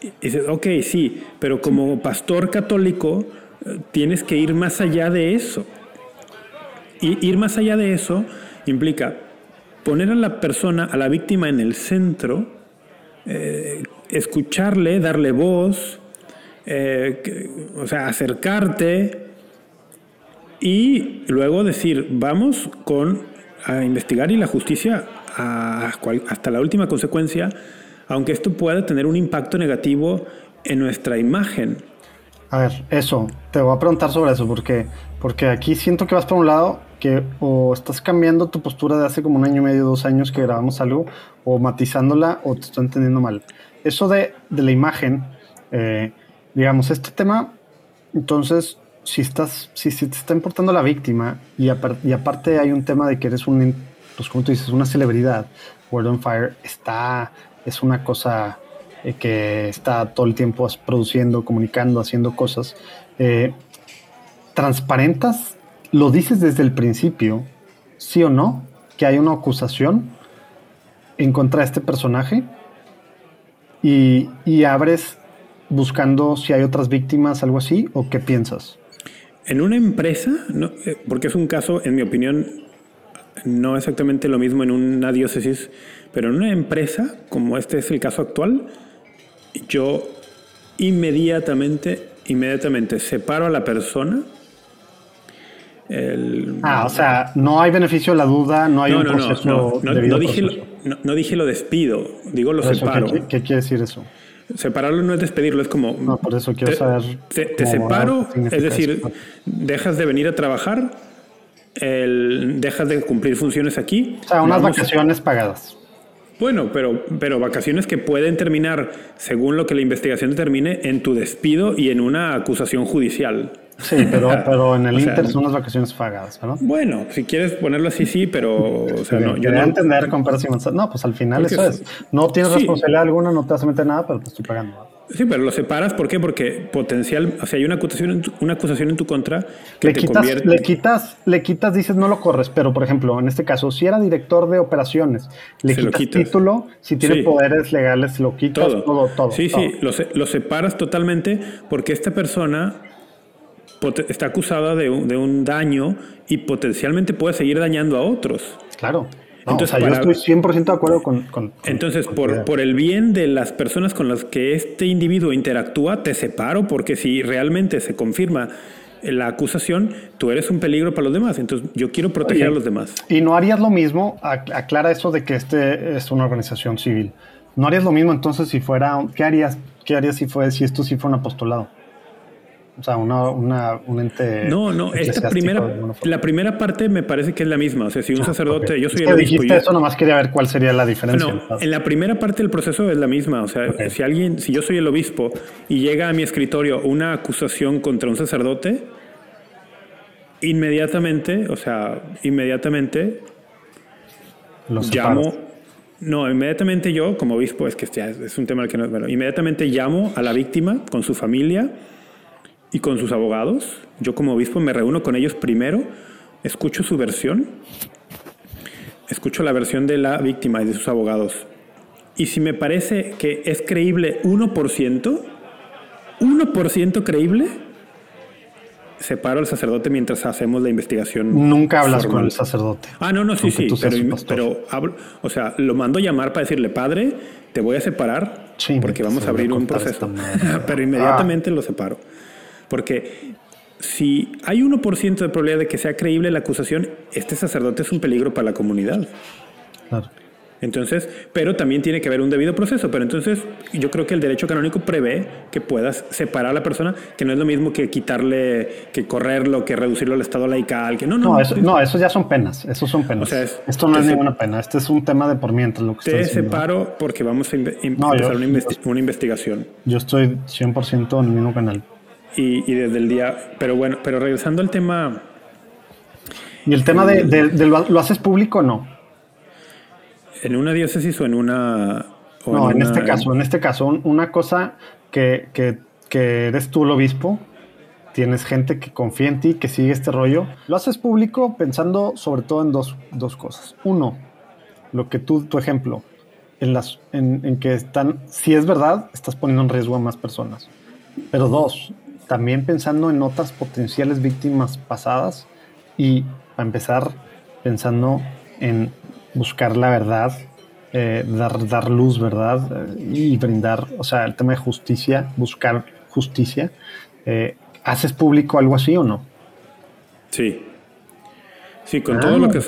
Y dices, ok, sí, pero como pastor católico tienes que ir más allá de eso. Y ir más allá de eso implica poner a la persona, a la víctima en el centro, eh, escucharle, darle voz, eh, o sea, acercarte y luego decir, vamos con a investigar y la justicia hasta la última consecuencia, aunque esto pueda tener un impacto negativo en nuestra imagen. A ver, eso, te voy a preguntar sobre eso, porque, porque aquí siento que vas por un lado que o estás cambiando tu postura de hace como un año y medio, dos años que grabamos algo, o matizándola, o te estoy entendiendo mal. Eso de, de la imagen, eh, digamos, este tema, entonces, si estás, si, si te está importando la víctima, y, apar- y aparte hay un tema de que eres un, pues como tú dices, una celebridad, World on Fire está, es una cosa eh, que está todo el tiempo produciendo, comunicando, haciendo cosas. Eh, ¿Transparentas? ¿Lo dices desde el principio, sí o no, que hay una acusación en contra de este personaje? Y, y abres buscando si hay otras víctimas, algo así, o qué piensas? En una empresa, no, eh, porque es un caso, en mi opinión, no exactamente lo mismo en una diócesis, pero en una empresa, como este es el caso actual, yo inmediatamente, inmediatamente separo a la persona. el- Ah, o sea, no hay beneficio de la duda, no hay no, un no, proceso no, no, no dije lo, proceso. no, no dije lo despido, digo lo Por eso, ¿qué, separo. qué- qué quiere decir eso? Separarlo no es despedirlo, es como... No, por eso quiero te, saber Te, separo, es decir, eso. dejas de venir a trabajar, el- dejas de cumplir funciones aquí. O sea, unas vamos- vacaciones pagadas. Bueno, pero, pero vacaciones que pueden terminar, según lo que la investigación determine, en tu despido y en una acusación judicial. Sí, pero, pero en el O sea, Inter son unas vacaciones pagadas, ¿no? Bueno, si quieres ponerlo así, sí, pero o sea, no, yo no, entender con. No, pues al final Porque eso es- es. No tienes sí. responsabilidad alguna, no te vas a meter nada, pero te estoy pagando. Sí, pero lo separas, ¿por qué? Porque potencial, o sea, hay una acusación en tu, una acusación en tu contra que Le te quitas, convierte. le quitas, le quitas, dices no lo corres, pero por ejemplo, en este caso, si era director de operaciones, le quitas, quitas. título, si tiene Sí. poderes legales, lo quitas, todo. todo, todo. sí, todo. sí, lo, lo separas totalmente porque esta persona está acusada de un, de un daño y potencialmente puede seguir dañando a otros. Claro. No, Entonces, o sea, yo estoy 100% de acuerdo con. con- con- Entonces, con por, por el bien de las personas con las que este individuo interactúa, te separo porque si realmente se confirma la acusación, tú eres un peligro para los demás. Entonces, yo quiero proteger Oye, a los demás. Y no harías lo mismo, ac- aclara eso de que este es una organización civil. No harías lo mismo entonces si fuera, ¿qué harías? ¿Qué harías si fue, si esto sí fue un apostolado? O sea, una, una, un ente. No, no, esta primera, la primera parte me parece que es la misma. O sea, si un ah, sacerdote, yo soy el obispo. Dijiste eso, nomás quería ver cuál sería la diferencia. No, en la primera parte del proceso es la misma. O sea, si alguien, si yo soy el obispo y llega a mi escritorio una acusación contra un sacerdote, inmediatamente, o sea, inmediatamente llamo. No, inmediatamente yo, como obispo, es que es un tema al que no. Bueno, inmediatamente llamo a la víctima con su familia y con sus abogados. Yo como obispo me reúno con ellos primero, escucho su versión, escucho la versión de la víctima y de sus abogados. Y si me parece que es creíble 1%, 1% creíble, separo al sacerdote mientras hacemos la investigación. Nunca hablas con el sacerdote. Ah, no, no, sí, sí, pero, pero hablo, o sea, lo mando a llamar para decirle, padre, te voy a separar porque vamos a abrir un proceso. pero inmediatamente lo separo. Porque si hay 1% de probabilidad de que sea creíble la acusación, este sacerdote es un peligro para la comunidad. Claro. Entonces, pero también tiene que haber un debido proceso. Pero entonces, yo creo que el derecho canónico prevé que puedas separar a la persona, que no es lo mismo que quitarle, que correrlo, que reducirlo al estado laical, que no, no. No, eso, no, eso ya son penas. Eso son penas. O sea, Esto no es ninguna pena. Este es un tema de por mientras. Lo que te separo porque vamos a empezar una, una investigación. Yo estoy 100% en el mismo canal y, desde el día, pero bueno, pero regresando al tema... ¿Y el tema de, lo, haces público o no? ¿En una diócesis o en una... no, en, este caso, en este caso, una cosa que, que, que eres tú el obispo, tienes gente que confía en ti, que sigue este rollo. Lo haces público pensando sobre todo en dos, dos cosas. Uno, lo que tú, tu ejemplo, en, las, en, en, que están, si es verdad, estás poniendo en riesgo a más personas. Pero dos, también pensando en otras potenciales víctimas pasadas y a empezar pensando en buscar la verdad, eh, dar, dar luz, ¿verdad? Eh, y brindar, o sea, el tema de justicia, buscar justicia. Eh, ¿Haces público algo así o no? Sí. Sí, con todo lo ah. que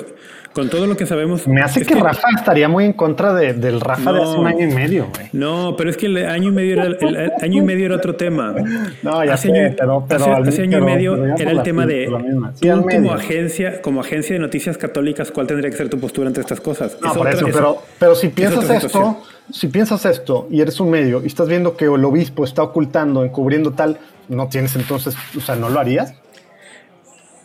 con todo lo que sabemos. Me hace que, Rafa estaría muy en contra del Rafa de hace un año y medio, güey. No, pero es que el año y medio era, el, año y medio era otro tema. No, ya hace sé, pero, pero, hace, año y medio era el tema de tú como agencia, como agencia de noticias católicas, ¿cuál tendría que ser tu postura ante estas cosas? No, por eso, pero, pero si piensas esto, si piensas esto y eres un medio y estás viendo que el obispo está ocultando, encubriendo tal, no tienes entonces, o sea, ¿no lo harías?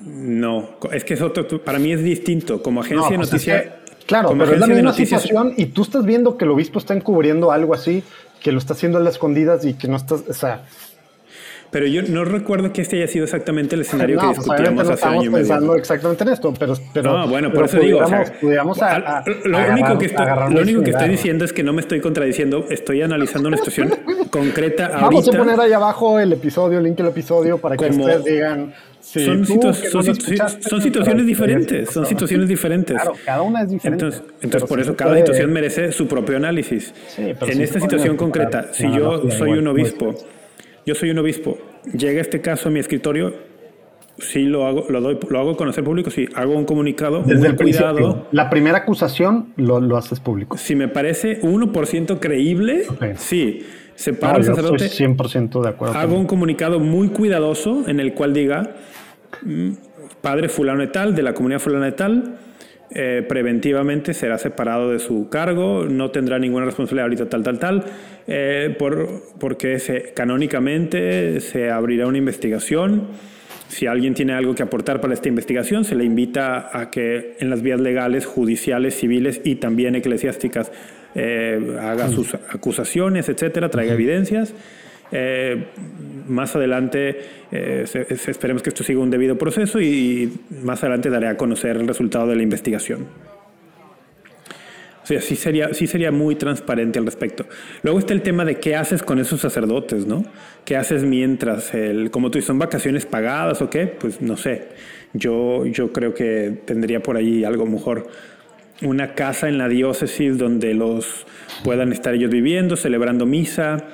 No, es que es otro, para mí es distinto. Como agencia de pues noticias. Claro, pero es la misma situación y tú estás viendo que el obispo está encubriendo algo así, que lo está haciendo a las escondidas y que no estás, o sea, pero yo no recuerdo que este haya sido exactamente el escenario que pues, discutíamos hace año y medio. pensando exactamente en esto, pero, pero no, bueno, por eso digo, lo, único que estoy, lo único que estoy diciendo es que no me estoy contradiciendo, estoy analizando una situación concreta ahorita. Vamos a poner ahí abajo el episodio, el link del episodio para que ustedes digan son, son, situaciones diferentes, son situaciones diferentes. Claro, cada una es diferente. Entonces, entonces por eso cada situación merece su propio análisis. en esta situación concreta, si yo soy un obispo yo soy un obispo, llega este caso a mi escritorio, sí lo hago, lo doy, lo hago conocer público, sí, hago un comunicado, Desde el cuidado. La primera acusación lo, lo, haces público. Si me parece 1% creíble, sí. Separo al sacerdote. Estoy 100% de acuerdo. Hago un comunicado muy cuidadoso en el cual diga, mm, padre fulano de tal, de la comunidad fulano de tal, eh, preventivamente será separado de su cargo, no tendrá ninguna responsabilidad tal, tal, tal, eh, por, porque se, canónicamente se abrirá una investigación. Si alguien tiene algo que aportar para esta investigación, se le invita a que en las vías legales, judiciales, civiles y también eclesiásticas eh, haga sus acusaciones, etcétera, traiga evidencias. Eh, más adelante eh, esperemos que esto siga un debido proceso y, más adelante daré a conocer el resultado de la investigación. O sea, sí sería, sí sería muy transparente al respecto. Luego está el tema de qué haces con esos sacerdotes, ¿no? ¿Qué haces mientras, el, como tú dices, son vacaciones pagadas o qué? Pues no sé. Yo, yo creo que tendría por allí algo mejor una casa en la diócesis donde los puedan estar ellos viviendo, celebrando misa,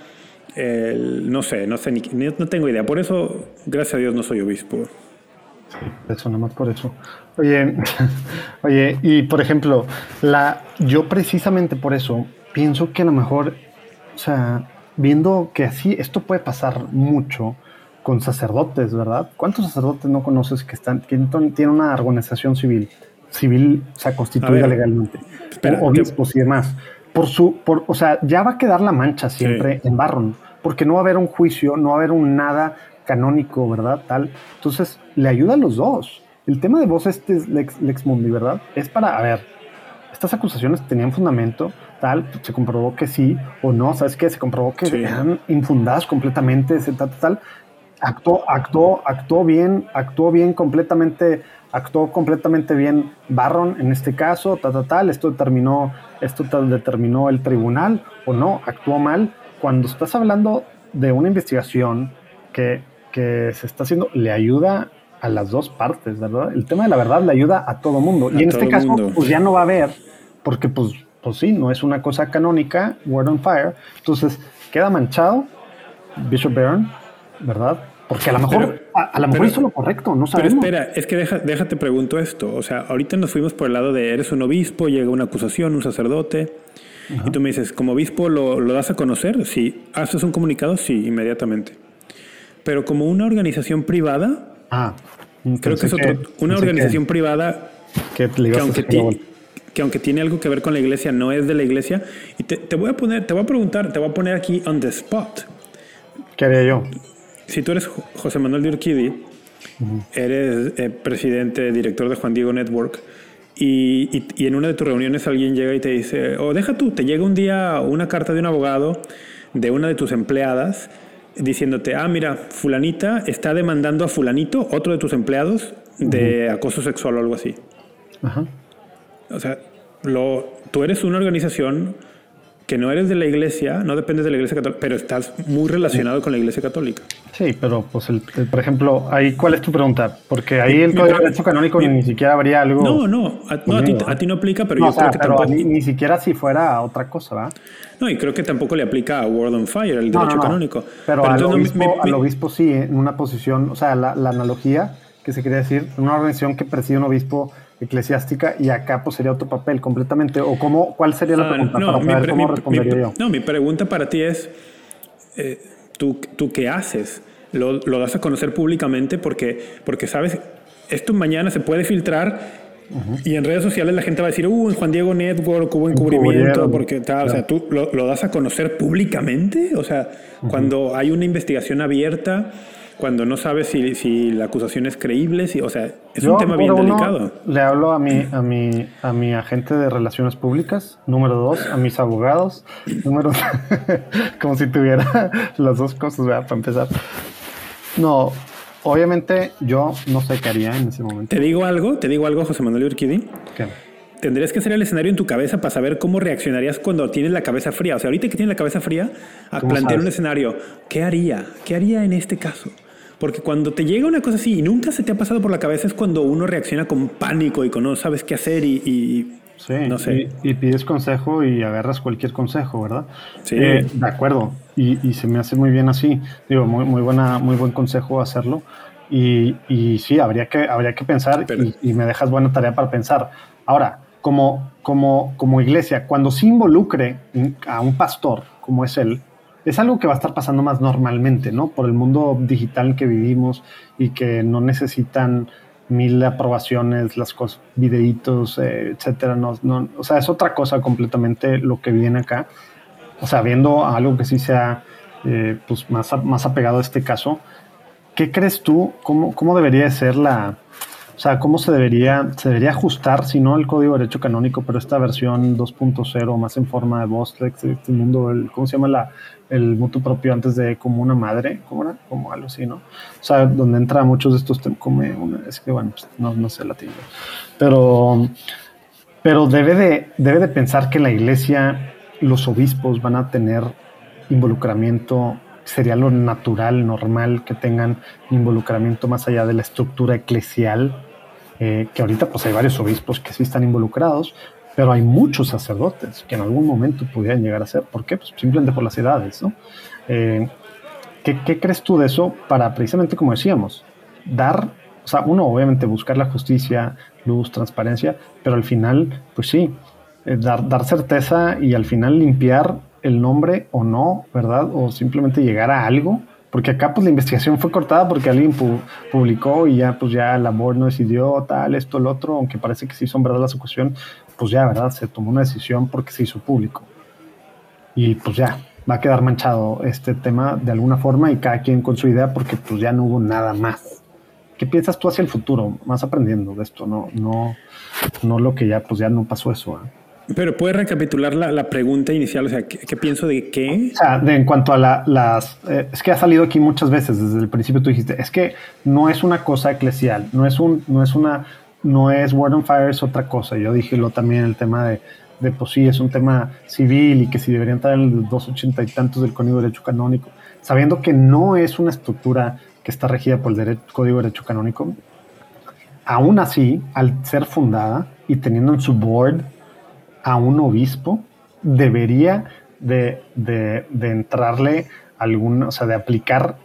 no sé, no sé, ni, no tengo idea. Por eso, gracias a Dios, no soy obispo. Sí, eso, más por eso. Oye, oye, y por ejemplo, la, yo precisamente por eso pienso que a lo mejor, o sea, viendo que así esto puede pasar mucho con sacerdotes, ¿verdad? ¿Cuántos sacerdotes no conoces que están, que tienen una organización civil, civil, o sea, constituida legalmente, o obispos y demás? Por su, por, o sea, ya va a quedar la mancha siempre en Barron, porque no va a haber un juicio, no va a haber un nada canónico, ¿verdad? Tal. Entonces, le ayuda a los dos. El tema de vos, este es Lex, Lex Mundi, ¿verdad? Es para, a ver, estas acusaciones tenían fundamento, tal, se comprobó que sí o no, ¿sabes qué? Se comprobó que eran infundadas completamente, tal, tal, actuó, actuó, actuó bien, actuó bien completamente, actuó completamente bien Barron en este caso, tal, tal, esto determinó, esto determinó el tribunal o no, actuó mal. Cuando estás hablando de una investigación que, que se está haciendo, le ayuda a las dos partes, ¿verdad? El tema de la verdad le ayuda a todo mundo. y en este caso, pues ya no va a haber, porque pues, pues sí, no es una cosa canónica, Word on Fire. Entonces, queda manchado Bishop Barron ¿verdad? Porque a lo mejor, a, lo mejor hizo lo correcto, no sabemos. Pero espera, es que deja, déjate pregunto esto. O sea, ahorita nos fuimos por el lado de eres un obispo, llega una acusación, un sacerdote, y tú me dices, como obispo lo, lo das a conocer, sí. ¿Haces un comunicado? Sí, inmediatamente. Pero como una organización privada, ah, creo que es otro, una organización privada que, aunque, que aunque tiene algo que ver con la iglesia, no es de la iglesia. Y te, te voy a poner, te voy a preguntar, te voy a poner aquí on the spot. ¿Qué haría yo? si tú eres José Manuel de Urquidi, eres eh, presidente, director de Juan Diego Network, y, en una de tus reuniones alguien llega y te dice, o deja tú, te llega un día una carta de un abogado de una de tus empleadas diciéndote, ah, mira, fulanita está demandando a fulanito, otro de tus empleados, de acoso sexual o algo así. O sea, lo, tú eres una organización que no eres de la iglesia, no dependes de la iglesia católica, pero estás muy relacionado con la iglesia católica. Sí, pero pues, el, por ejemplo, ahí, ¿cuál es tu pregunta? Porque ahí el código de derecho canónico ni siquiera habría algo. No, no, a, ti, no aplica, pero yo creo que pero tampoco. Ni, siquiera si fuera otra cosa, ¿verdad? No, y creo que tampoco le aplica a World on Fire, el derecho canónico. Pero, al, obispo, al, obispo, sí, en una posición, o sea, la, la analogía que se quería decir, una organización que preside un obispo eclesiástica y acá pues sería otro papel completamente. O cómo cuál sería la pregunta no, para mi, cómo respondería yo. no mi pregunta para ti es eh, ¿tú, tú qué haces lo, lo, das a conocer públicamente porque porque sabes esto mañana se puede filtrar y en redes sociales la gente va a decir uh en Juan Diego Network hubo encubrimiento porque tal o sea tú lo, lo, das a conocer públicamente o sea cuando hay una investigación abierta cuando no sabes si, si la acusación es creíble, si, o sea, es un tema bien delicado. Le hablo a mi, a mi, a mi agente de relaciones públicas, número dos, a mis abogados, número como si tuviera las dos cosas, para empezar. No, obviamente yo no sé qué haría en ese momento. Te digo algo, te digo algo, José Manuel Urquidi. ¿Qué? Tendrías que hacer el escenario en tu cabeza para saber cómo reaccionarías cuando tienes la cabeza fría. O sea, ahorita que tienes la cabeza fría, a plantear un escenario. ¿Qué haría? ¿Qué haría en este caso? Porque cuando te llega una cosa así y nunca se te ha pasado por la cabeza es cuando uno reacciona con pánico y con no sabes qué hacer y, sí, no sé. Y, pides consejo y agarras cualquier consejo, ¿verdad? Sí. Eh, de acuerdo. Y, se me hace muy bien así. Digo, muy, muy, buena, muy buen consejo hacerlo. Y, y sí, habría que, habría que pensar y, me dejas buena tarea para pensar. Ahora, como, como, como iglesia, cuando se involucre a un pastor como es él, es algo que va a estar pasando más normalmente, ¿no? Por el mundo digital que vivimos y que no necesitan mil aprobaciones, las cosas, videitos, eh, etcétera. No, no, o sea, es otra cosa completamente lo que viene acá. O sea, viendo algo que sí sea eh, pues más, más apegado a este caso, ¿qué crees tú? ¿Cómo, cómo debería ser la, o sea, ¿cómo se debería, se debería ajustar, si no el código de derecho canónico, pero esta versión 2.0 más en forma de voz, este mundo, el, ¿cómo se llama la, el mutuo propio antes de como una madre? ¿Cómo era? Como algo así, ¿no? O sea, donde entra muchos de estos temas, como una, es que bueno, pues, no, no sé latín. Pero, pero debe, de, debe de pensar que la iglesia, los obispos van a tener involucramiento sería lo natural, normal que tengan involucramiento más allá de la estructura eclesial eh, que ahorita pues hay varios obispos que sí están involucrados, pero hay muchos sacerdotes que en algún momento pudieran llegar a ser. ¿Por qué? Pues simplemente por las edades, ¿no? Eh, ¿qué, crees tú de eso para precisamente, como decíamos, dar, o sea, uno obviamente buscar la justicia, luz, transparencia, pero al final, pues sí, eh, dar, dar certeza y al final limpiar el nombre o no, ¿verdad? O simplemente llegar a algo Porque acá pues la investigación fue cortada porque alguien publicó y ya pues ya la board no decidió tal, esto, el otro, aunque parece que sí son verdad la acusación, pues ya, ¿verdad? Se tomó una decisión porque se hizo público. Y pues ya, va a quedar manchado este tema de alguna forma y cada quien con su idea porque pues ya no hubo nada más. ¿Qué piensas tú hacia el futuro? Más aprendiendo de esto, no, no, no lo que ya, pues ya no pasó eso. ¿eh? Pero puedes recapitular la, pregunta inicial, o sea, ¿qué, pienso de qué? O sea, de, en cuanto a las... Eh, es que ha salido aquí muchas veces, desde el principio tú dijiste, es que no es una cosa eclesial, no es, un, no es una... No es Word on Fire, es otra cosa. Yo dije lo también, el tema de, de, pues sí, es un tema civil y que si deberían estar en el 280 y tantos del Código de Derecho Canónico, sabiendo que no es una estructura que está regida por el derecho, Código de Derecho Canónico, aún así, al ser fundada y teniendo en su board a un obispo debería de, entrarle algún, o sea, de aplicar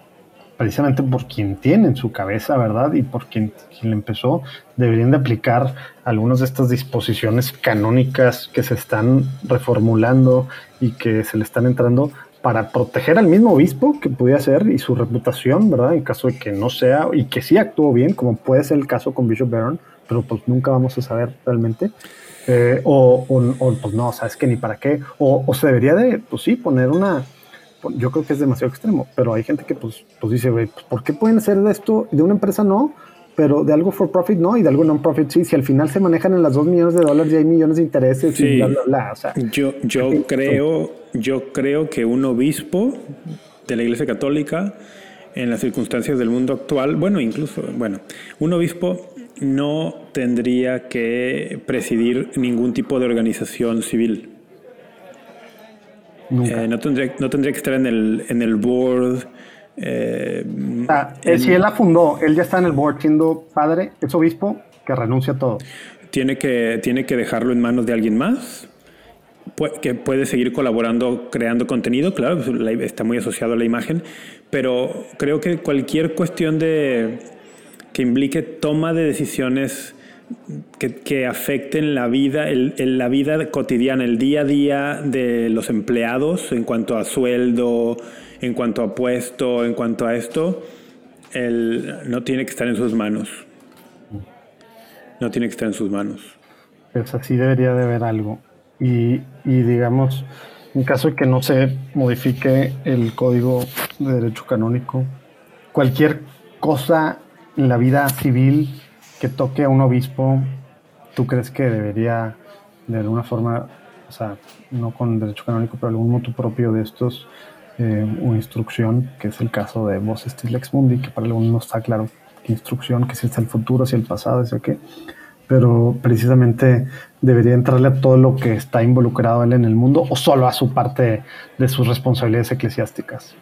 precisamente por quien tiene en su cabeza, ¿verdad? Y por quien, quien le empezó, deberían de aplicar algunas de estas disposiciones canónicas que se están reformulando y que se le están entrando para proteger al mismo obispo que pudiera ser y su reputación, ¿verdad? En caso de que no sea y que sí actuó bien, como puede ser el caso con Bishop Barron, pero pues nunca vamos a saber realmente. Eh, o, o, pues no, sabes que ni para qué. O, o, se debería de, pues sí, poner una. Yo creo que es demasiado extremo, pero hay gente que pues, pues dice, güey, pues, ¿por qué pueden hacer de esto de una empresa no? Pero de algo for profit no, y de algo non-profit sí. Si al final se manejan en las dos millones de dólares y hay millones de intereses y bla, bla, bla. O sea, yo, yo creo, yo creo que un obispo de la Iglesia Católica, en las circunstancias del mundo actual, bueno, incluso, bueno, un obispo no tendría que presidir ningún tipo de organización civil. Eh, no, tendría, no tendría que estar en el, en el board. Eh, eh, si él la fundó, él ya está en el board siendo padre, es obispo, que renuncia a todo. Tiene que, tiene que dejarlo en manos de alguien más, que puede seguir colaborando, creando contenido, claro, pues, está muy asociado a la imagen, pero creo que cualquier cuestión de que implique toma de decisiones que, afecten la vida, el, la vida cotidiana, el día a día de los empleados en cuanto a sueldo, en cuanto a puesto, en cuanto a esto, no tiene que estar en sus manos. No tiene que estar en sus manos. Pues así debería de haber algo. Y, y digamos, en caso de que no se modifique el código de derecho canónico, cualquier cosa la vida civil que toque a un obispo, ¿tú crees que debería de alguna forma, o sea, no con derecho canónico, pero algún moto propio de estos, eh, o instrucción, que es el caso de Vos Stilex Mundi, que para algunos no está claro qué instrucción, que si es el futuro, si el pasado, si qué, pero precisamente debería entrarle a todo lo que está involucrado él en el mundo o solo a su parte de sus responsabilidades eclesiásticas.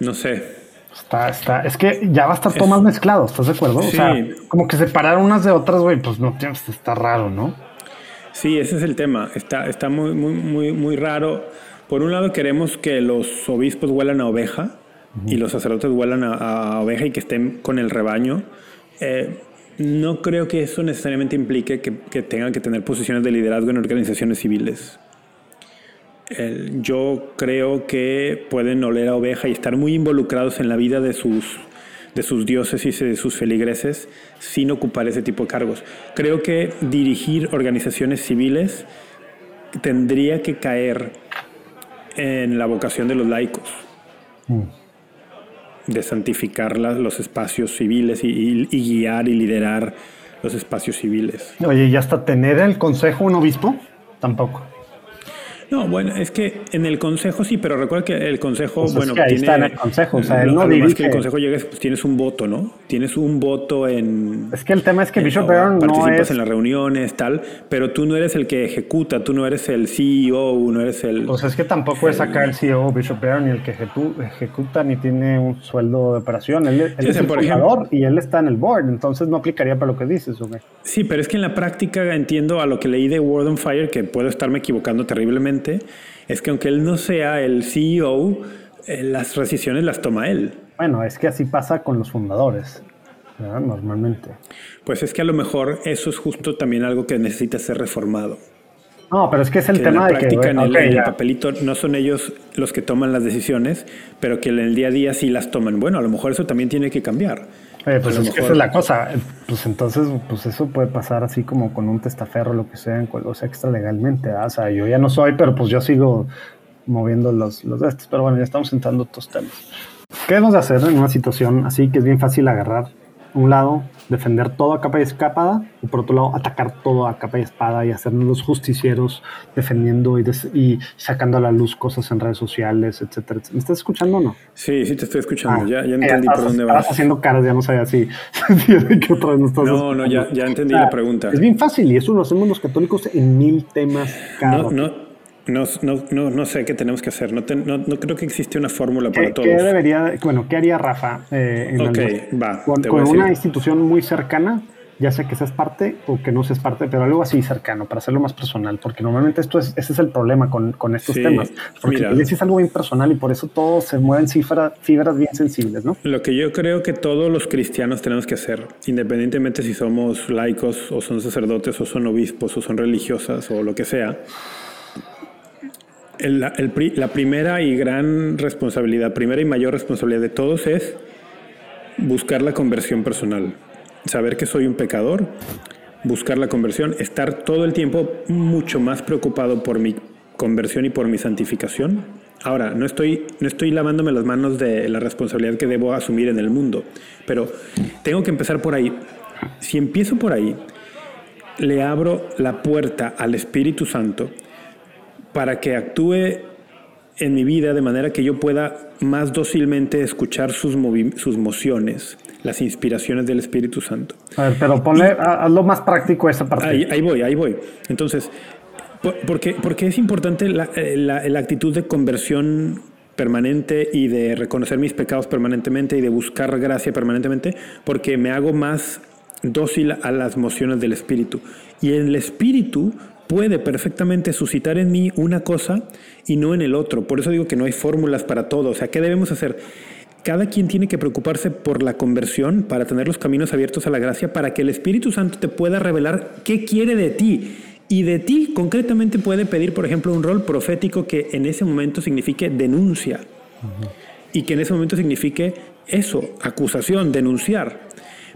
No sé, Está, está, es que ya va a estar todo más mezclado, ¿estás de acuerdo? O sea, como que separar unas de otras, güey, pues no, está raro, ¿no? Sí, ese es el tema. Está, está muy, muy, muy, muy raro. Por un lado, queremos que los obispos huelan a oveja y los sacerdotes huelan a, oveja y que estén con el rebaño. Eh, no creo que eso necesariamente implique que, que, tengan que tener posiciones de liderazgo en organizaciones civiles yo creo que pueden oler a oveja y estar muy involucrados en la vida de sus, de sus diócesis y de sus feligreses sin ocupar ese tipo de cargos. Creo que dirigir organizaciones civiles tendría que caer en la vocación de los laicos. Mm. De santificar los espacios civiles y, y, guiar y liderar los espacios civiles. Oye, ¿y hasta tener el consejo un obispo? Tampoco. No, bueno, es que en el consejo sí, pero recuerda que el consejo, pues bueno, tiene, está en el consejo, o sea, él no dirige. que el consejo llegues, pues tienes un voto, ¿no? Tienes un voto en. Es que el tema es que Bishop Barron no participas en las reuniones, tal, pero tú no eres el que ejecuta, tú no eres el CEO, no eres el. Pues es que tampoco es acá el CEO Bishop Barron ni el que ejecuta ni tiene un sueldo de operación. Él, es el fundador y él está en el board, entonces no aplicaría para lo que dices, ¿o Sí, pero es que en la práctica entiendo a lo que leí de Word on Fire que puedo estarme equivocando terriblemente es que aunque él no sea el CEO, eh, las decisiones las toma él. Bueno, es que así pasa con los fundadores, normalmente. Pues es que a lo mejor eso es justo también algo que necesita ser reformado. No, pero es que es el que tema en la de práctica, que. en, el, ok, en el papelito, no son ellos los que toman las decisiones, pero que en el día a día sí las toman. Bueno, a lo mejor eso también tiene que cambiar. Oye, pues lo es que esa es la cosa. Eh, Pues entonces, pues eso puede pasar así como con un testaferro, lo que sea, en sea, extra legalmente. ¿verdad? O sea, yo ya no soy, pero pues yo sigo moviendo los, los de estos. Pero bueno, ya estamos entrando a otros temas. ¿Qué debemos de hacer en una situación así que es bien fácil agarrar? Un lado, defender todo a capa y escapada, y por otro lado, atacar todo a capa y espada y hacernos los justicieros defendiendo y, des- y sacando a la luz cosas en redes sociales, etcétera. etcétera. ¿Me estás escuchando o no? Sí, sí, te estoy escuchando. Ah, ya, ya eh, entendí por dónde vas. haciendo caras, ya no sabía si, qué otra vez no estás No, no, ya, ya entendí O sea, la pregunta. Es bien fácil y eso lo hacemos los católicos en mil temas cada No, no, no, no, no, no sé qué tenemos que hacer. No, te- no, no creo que existe una fórmula ¿Qué, para todos. qué debería, bueno, qué haría Rafa eh, en Ok, algo- va, con, una institución muy cercana, ya sea que seas parte o que no seas parte, pero algo así cercano para hacerlo más personal, porque normalmente esto es, ese es el problema con, con estos Sí, temas, porque mira. es algo bien personal y por eso todo se mueven cifras, fibras bien sensibles, ¿no? Lo que yo creo que todos los cristianos tenemos que hacer, independientemente si somos laicos o son sacerdotes o son obispos o son religiosas o lo que sea, la primera y gran responsabilidad, primera y mayor responsabilidad de todos es buscar la conversión personal, saber que soy un pecador, buscar la conversión, estar todo el tiempo mucho más preocupado por mi conversión y por mi santificación. Ahora, no estoy, no estoy lavándome las manos de la responsabilidad que debo asumir en el mundo, pero tengo que empezar por ahí. Si empiezo por ahí, le abro la puerta al Espíritu Santo para que actúe en mi vida de manera que yo pueda más dócilmente escuchar sus, sus mociones, las inspiraciones del Espíritu Santo. A ver, pero ponle, ha- hazlo más práctico esa parte. Ahí, ahí voy, ahí voy. Entonces, por- porque, porque es importante la, eh, la- la actitud de conversión permanente y de reconocer mis pecados permanentemente y de buscar gracia permanentemente, porque me hago más dócil a las mociones del Espíritu. Y el Espíritu puede perfectamente suscitar en mí una cosa y no en el otro. Por eso digo que no hay fórmulas para todo. O sea, ¿qué debemos hacer? Cada quien tiene que preocuparse por la conversión para tener los caminos abiertos a la gracia, para que el Espíritu Santo te pueda revelar qué quiere de ti. Y de ti concretamente puede pedir, por ejemplo, un rol profético que en ese momento signifique denuncia. Y que en ese momento signifique eso, acusación, denunciar.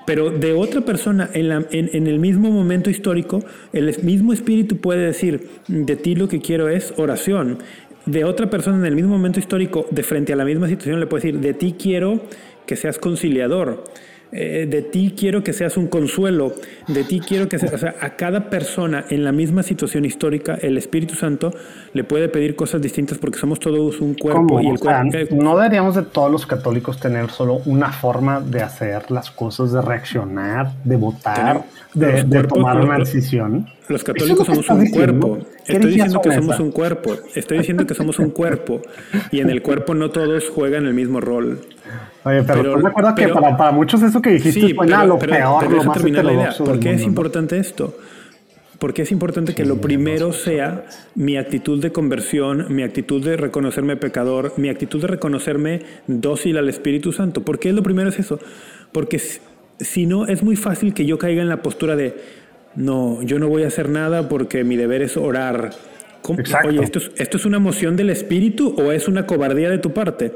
Pero de otra persona, en, la- en- en el mismo momento histórico, el mismo espíritu puede decir, de ti lo que quiero es oración. De otra persona, en el mismo momento histórico, de frente a la misma situación, le puede decir, de ti quiero que seas conciliador. Eh, de ti quiero que seas un consuelo, de ti quiero que seas, o sea, a cada persona en la misma situación histórica, el Espíritu Santo le puede pedir cosas distintas porque somos todos un cuerpo ¿Cómo? y el O sea, cuerpo, no deberíamos de todos los católicos tener solo una forma de hacer las cosas, de reaccionar, de votar, de, tomar una decisión. Los católicos somos un diciendo. cuerpo. ¿Qué Estoy diciendo que somos un cuerpo. Estoy diciendo que somos un cuerpo. Y en el cuerpo no todos juegan el mismo rol. Oye, pero, pero- ¿estás de acuerdo que pero- para, para muchos eso que dijiste Sí, suena pero, lo peor, lo más la idea. ¿Por qué es importante esto? Porque es importante que lo primero sea mi actitud de conversión, mi actitud de reconocerme pecador, mi actitud de reconocerme dócil al Espíritu Santo. ¿Por qué lo primero es eso? Porque si- no, es muy fácil que yo caiga en la postura de, no, yo no voy a hacer nada porque mi deber es orar. Oye, ¿esto es, ¿esto es una moción del Espíritu o es una cobardía de tu parte?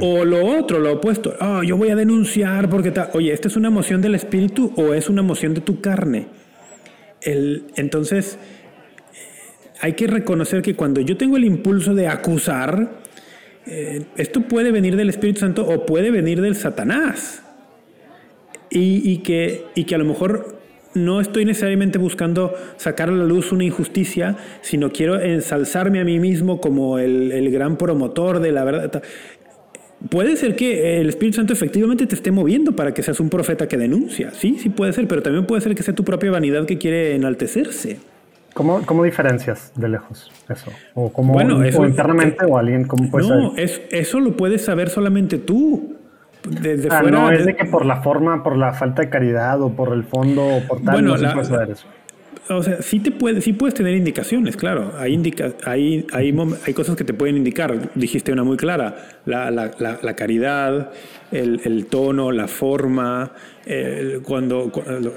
O lo otro, lo opuesto. Ah, yo voy a denunciar porque tal. Oye, ¿esta es una moción del espíritu o es una moción de tu carne? El, entonces, hay que reconocer que cuando yo tengo el impulso de acusar, eh, esto puede venir del Espíritu Santo o puede venir del Satanás. Y, y que, y que a lo mejor no estoy necesariamente buscando sacar a la luz una injusticia, sino quiero ensalzarme a mí mismo como el, el gran promotor de la verdad. Puede ser que el Espíritu Santo efectivamente te esté moviendo para que seas un profeta que denuncia. Sí, sí puede ser, pero también puede ser que sea tu propia vanidad que quiere enaltecerse. ¿Cómo, ¿Cómo diferencias de lejos eso? ¿O, cómo, Bueno, o internamente o alguien? ¿Cómo puede no, es, eso lo puedes saber solamente tú. Desde Ah, fuera. no, es de- de que por la forma, por la falta de caridad o por el fondo o por tal, Bueno, no se la- puede saber eso. O sea, sí, te puede, sí puedes tener indicaciones, claro. Hay, indica, hay, hay, hay cosas que te pueden indicar. Dijiste una muy clara. La, la, la, la caridad, el, el tono, la forma, eh, cuando,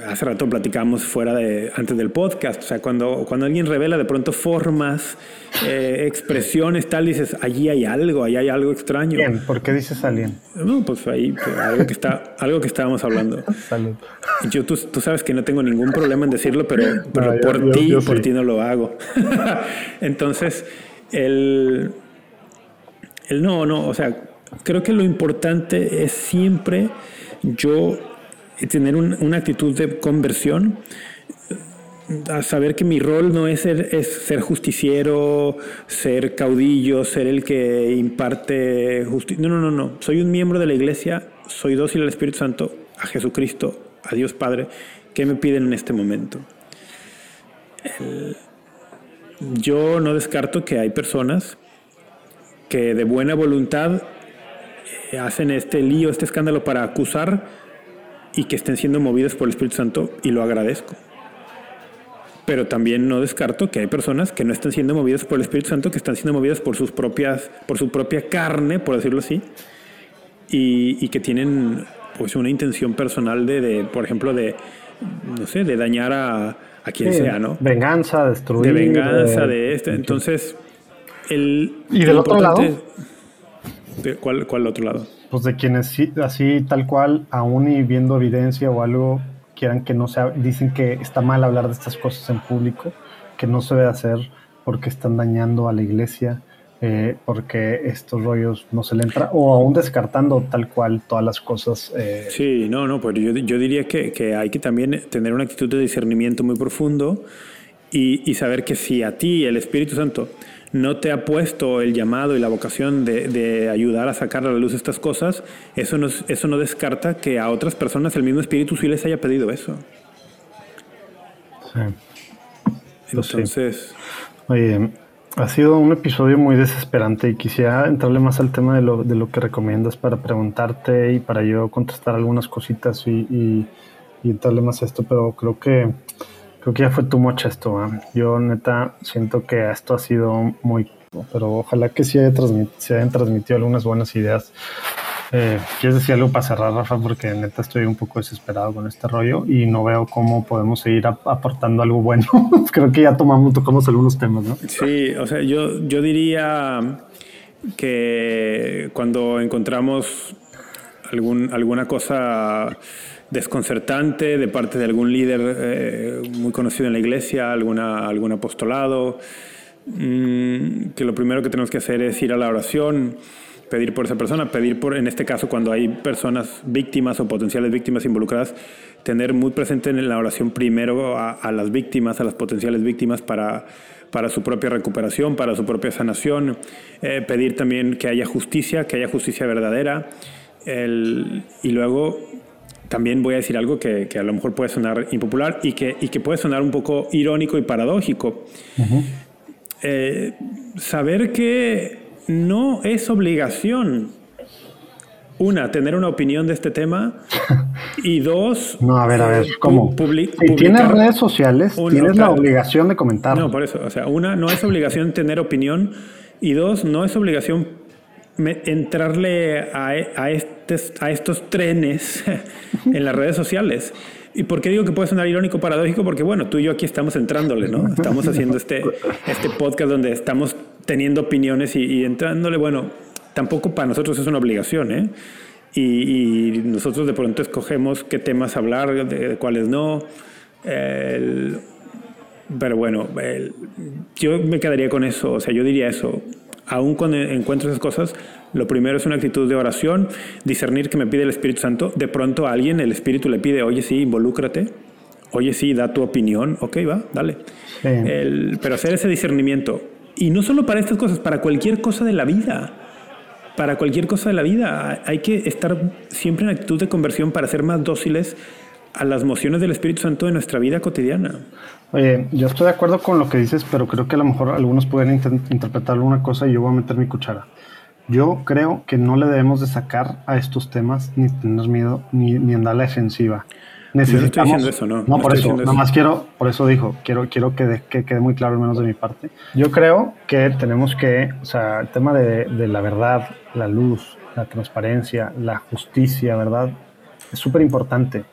hace rato platicamos fuera de antes del podcast, o sea, cuando, cuando alguien revela de pronto formas, eh, expresiones, tal, dices, allí hay algo, allí hay algo extraño. Bien, ¿por qué dices alien? No, pues ahí pues, algo que está, algo que estábamos hablando. Salud. Yo tú, tú, sabes que no tengo ningún problema en decirlo, pero, pero por ti, por ti no lo hago. Entonces, el, el no, no, o sea, creo que lo importante es siempre yo tener una actitud de conversión, a saber que mi rol no es ser, justiciero, ser caudillo, ser el que imparte justicia. No, no, no, no. Soy un miembro de la iglesia, soy dócil al Espíritu Santo, a Jesucristo, a Dios Padre. ¿Qué me piden en este momento? yo no descarto que hay personas que de buena voluntad eh, hacen este lío, este escándalo para acusar y que estén siendo movidos por el Espíritu Santo y lo agradezco. Pero también no descarto que hay personas que no están siendo movidas por el Espíritu Santo, que están siendo movidas por sus propias, por su propia carne, por decirlo así, y, que tienen pues una intención personal de, por ejemplo, de, no sé, de dañar a, a quien sea, ¿no? Venganza, destruir. De venganza, de, este. Entonces, el. ¿Y del otro lado? ¿Cuál, ¿Cuál otro lado? Pues de quienes así tal cual, aún y viendo evidencia o algo, quieran que no sea, dicen que está mal hablar de estas cosas en público, que no se debe hacer porque están dañando a la iglesia, eh, porque estos rollos no se le entra, o aún descartando tal cual todas las cosas. Eh. Sí, no, no, pues yo, yo diría que, que, hay que también tener una actitud de discernimiento muy profundo y, y saber que si a ti el Espíritu Santo no te ha puesto el llamado y la vocación de, ayudar a sacar a la luz estas cosas, eso no, eso no descarta que a otras personas el mismo espíritu sí les haya pedido eso. Sí. Entonces. Oye, ha sido un episodio muy desesperante y quisiera entrarle más al tema de lo, de lo que recomiendas para preguntarte y para yo contestar algunas cositas y, y, y entrarle más a esto, pero creo que Creo que ya fue tu much esto. Yo neta siento que esto ha sido muy... Pero ojalá que sí haya se hayan transmitido algunas buenas ideas. Eh, ¿Quieres decir algo para cerrar, Rafa? Porque neta estoy un poco desesperado con este rollo y no veo cómo podemos seguir aportando algo bueno. Creo que ya tomamos, tocamos algunos temas, ¿no? Sí, o sea, yo, yo diría que cuando encontramos algún, alguna cosa desconcertante de parte de algún líder eh, muy conocido en la iglesia, alguna, algún apostolado, mm, que lo primero que tenemos que hacer es ir a la oración, pedir por esa persona, pedir por, en este caso, cuando hay personas víctimas o potenciales víctimas involucradas, tener muy presente en la oración primero a, las víctimas, a las potenciales víctimas para, para su propia recuperación, para su propia sanación, eh, pedir también que haya justicia, que haya justicia verdadera, y luego también voy a decir algo que, a lo mejor puede sonar impopular y que, y que puede sonar un poco irónico y paradójico. Eh, saber que no es obligación, una, tener una opinión de este tema y dos... No, a ver, a ver, ¿cómo? si tienes redes sociales, tienes la obligación de comentar. No, por eso, o sea, una, no es obligación tener opinión y dos, no es obligación entrarle a, a, a estos trenes en las redes sociales. ¿Y por qué digo que puede sonar irónico, paradójico? Porque, bueno, tú y yo aquí estamos entrándole, ¿no? Estamos haciendo este, este podcast donde estamos teniendo opiniones y, entrándole, bueno, tampoco para nosotros es una obligación, ¿eh? Y, nosotros de pronto escogemos qué temas hablar, de, cuáles no. pero bueno, yo me quedaría con eso, o sea, yo diría eso. Aún cuando encuentro esas cosas, lo primero es una actitud de oración, discernir que me pide el Espíritu Santo. De pronto a alguien el Espíritu le pide, oye, sí, involúcrate. Oye, sí, da tu opinión. Ok, va, dale. pero hacer ese discernimiento. Y no solo para estas cosas, para cualquier cosa de la vida. Para cualquier cosa de la vida. Hay que estar siempre en actitud de conversión para ser más dóciles a las mociones del Espíritu Santo en nuestra vida cotidiana. Oye, yo estoy de acuerdo con lo que dices, pero creo que a lo mejor algunos pueden interpretar una cosa y yo voy a meter mi cuchara. Yo creo que no le debemos de sacar a estos temas ni tener miedo ni, ni andar a la defensiva. Necesitamos, no, eso, no. No, por eso, nada más quiero, por eso dijo, quiero, quiero que, que, quede muy claro, al menos de mi parte. Yo creo que tenemos que, o sea, el tema de, de la verdad, la luz, la transparencia, la justicia, ¿verdad? Es súper importante.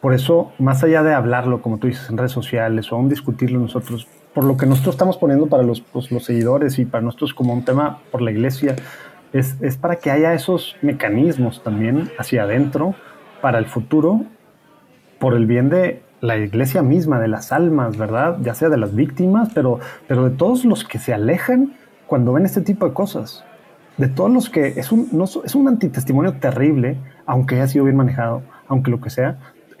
Por eso, más allá de hablarlo, como tú dices, en redes sociales o aún discutirlo nosotros, por lo que nosotros estamos poniendo para los, pues, los seguidores y para nosotros como un tema por la iglesia, es, es para que haya esos mecanismos también hacia adentro para el futuro, por el bien de la iglesia misma, de las almas, ¿verdad? Ya sea de las víctimas, pero, pero de todos los que se alejan cuando ven este tipo de cosas. De todos los que es un, no, es un antitestimonio terrible, aunque haya sido bien manejado, aunque lo que sea,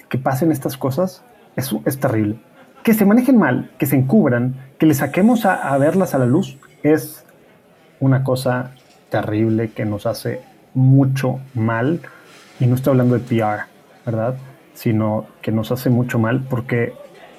que pasen estas cosas, es, es terrible. Que se manejen mal, que se encubran, que le saquemos a, a verlas a la luz, es una cosa terrible que nos hace mucho mal. Y no estoy hablando de PR, ¿verdad? Sino que nos hace mucho mal porque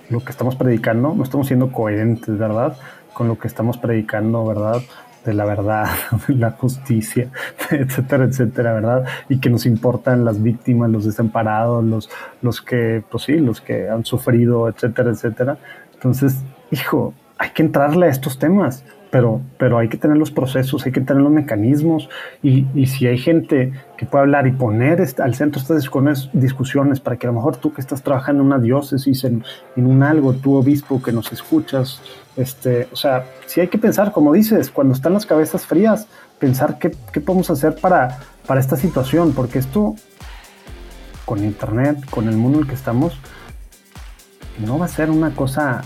lo que estamos predicando, no estamos siendo coherentes, ¿verdad? Con lo que estamos predicando, ¿verdad? De la verdad, de la justicia, etcétera, etcétera, ¿verdad? Y que nos importan las víctimas, los desamparados, los, los que, pues sí, los que han sufrido, etcétera, etcétera. Entonces, hijo, hay que entrarle a estos temas pero, pero hay que tener los procesos, hay que tener los mecanismos. Y, y si hay gente que puede hablar y poner al centro estas discusiones para que a lo mejor tú que estás trabajando en una diócesis, en, en un algo, tú obispo que nos escuchas, este, o sea, si hay que pensar, como dices, cuando están las cabezas frías, pensar qué, qué podemos hacer para, para esta situación, porque esto con internet, con el mundo en el que estamos, no va a ser una cosa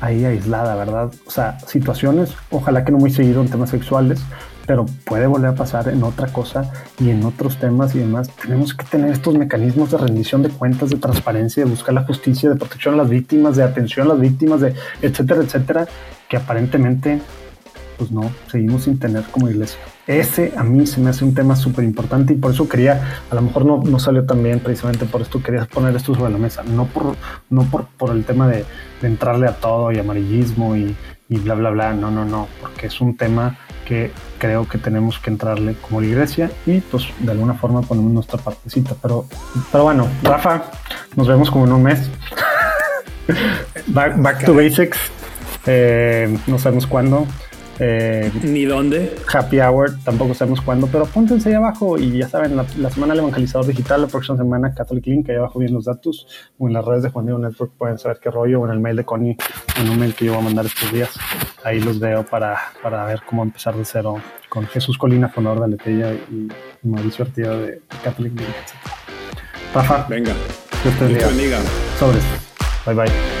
ahí aislada, ¿verdad? O sea, situaciones, ojalá que no muy seguido en temas sexuales, pero puede volver a pasar en otra cosa y en otros temas y demás. Tenemos que tener estos mecanismos de rendición de cuentas, de transparencia, de buscar la justicia, de protección a las víctimas, de atención a las víctimas, de etcétera, etcétera, que aparentemente, pues no, seguimos sin tener como iglesia. Ese a mí se me hace un tema súper importante y por eso quería, a lo mejor no, no salió tan bien precisamente por esto, quería poner esto sobre la mesa, no por, no por, por el tema de, de entrarle a todo y amarillismo y, y bla, bla, bla, no, no, no, porque es un tema que creo que tenemos que entrarle como la iglesia y pues de alguna forma ponemos nuestra partecita. Pero, pero bueno, Rafa, nos vemos como en un mes. back, back to basics. Eh, no sabemos cuándo. Eh, Ni dónde. Happy Hour, tampoco sabemos cuándo, pero pónganse ahí abajo y ya saben, la, la, semana del evangelizador digital, la próxima semana Catholic Link, ahí abajo vienen los datos, o en las redes de Juan Diego Network pueden saber qué rollo, o en el mail de Connie, en un mail que yo voy a mandar estos días. Ahí los veo para, para ver cómo empezar de cero con Jesús Colina, Fonador de Letella y, Mauricio Artieda de Catholic Link, etc. Rafa, venga. Que estés bien. Sobres. Bye bye.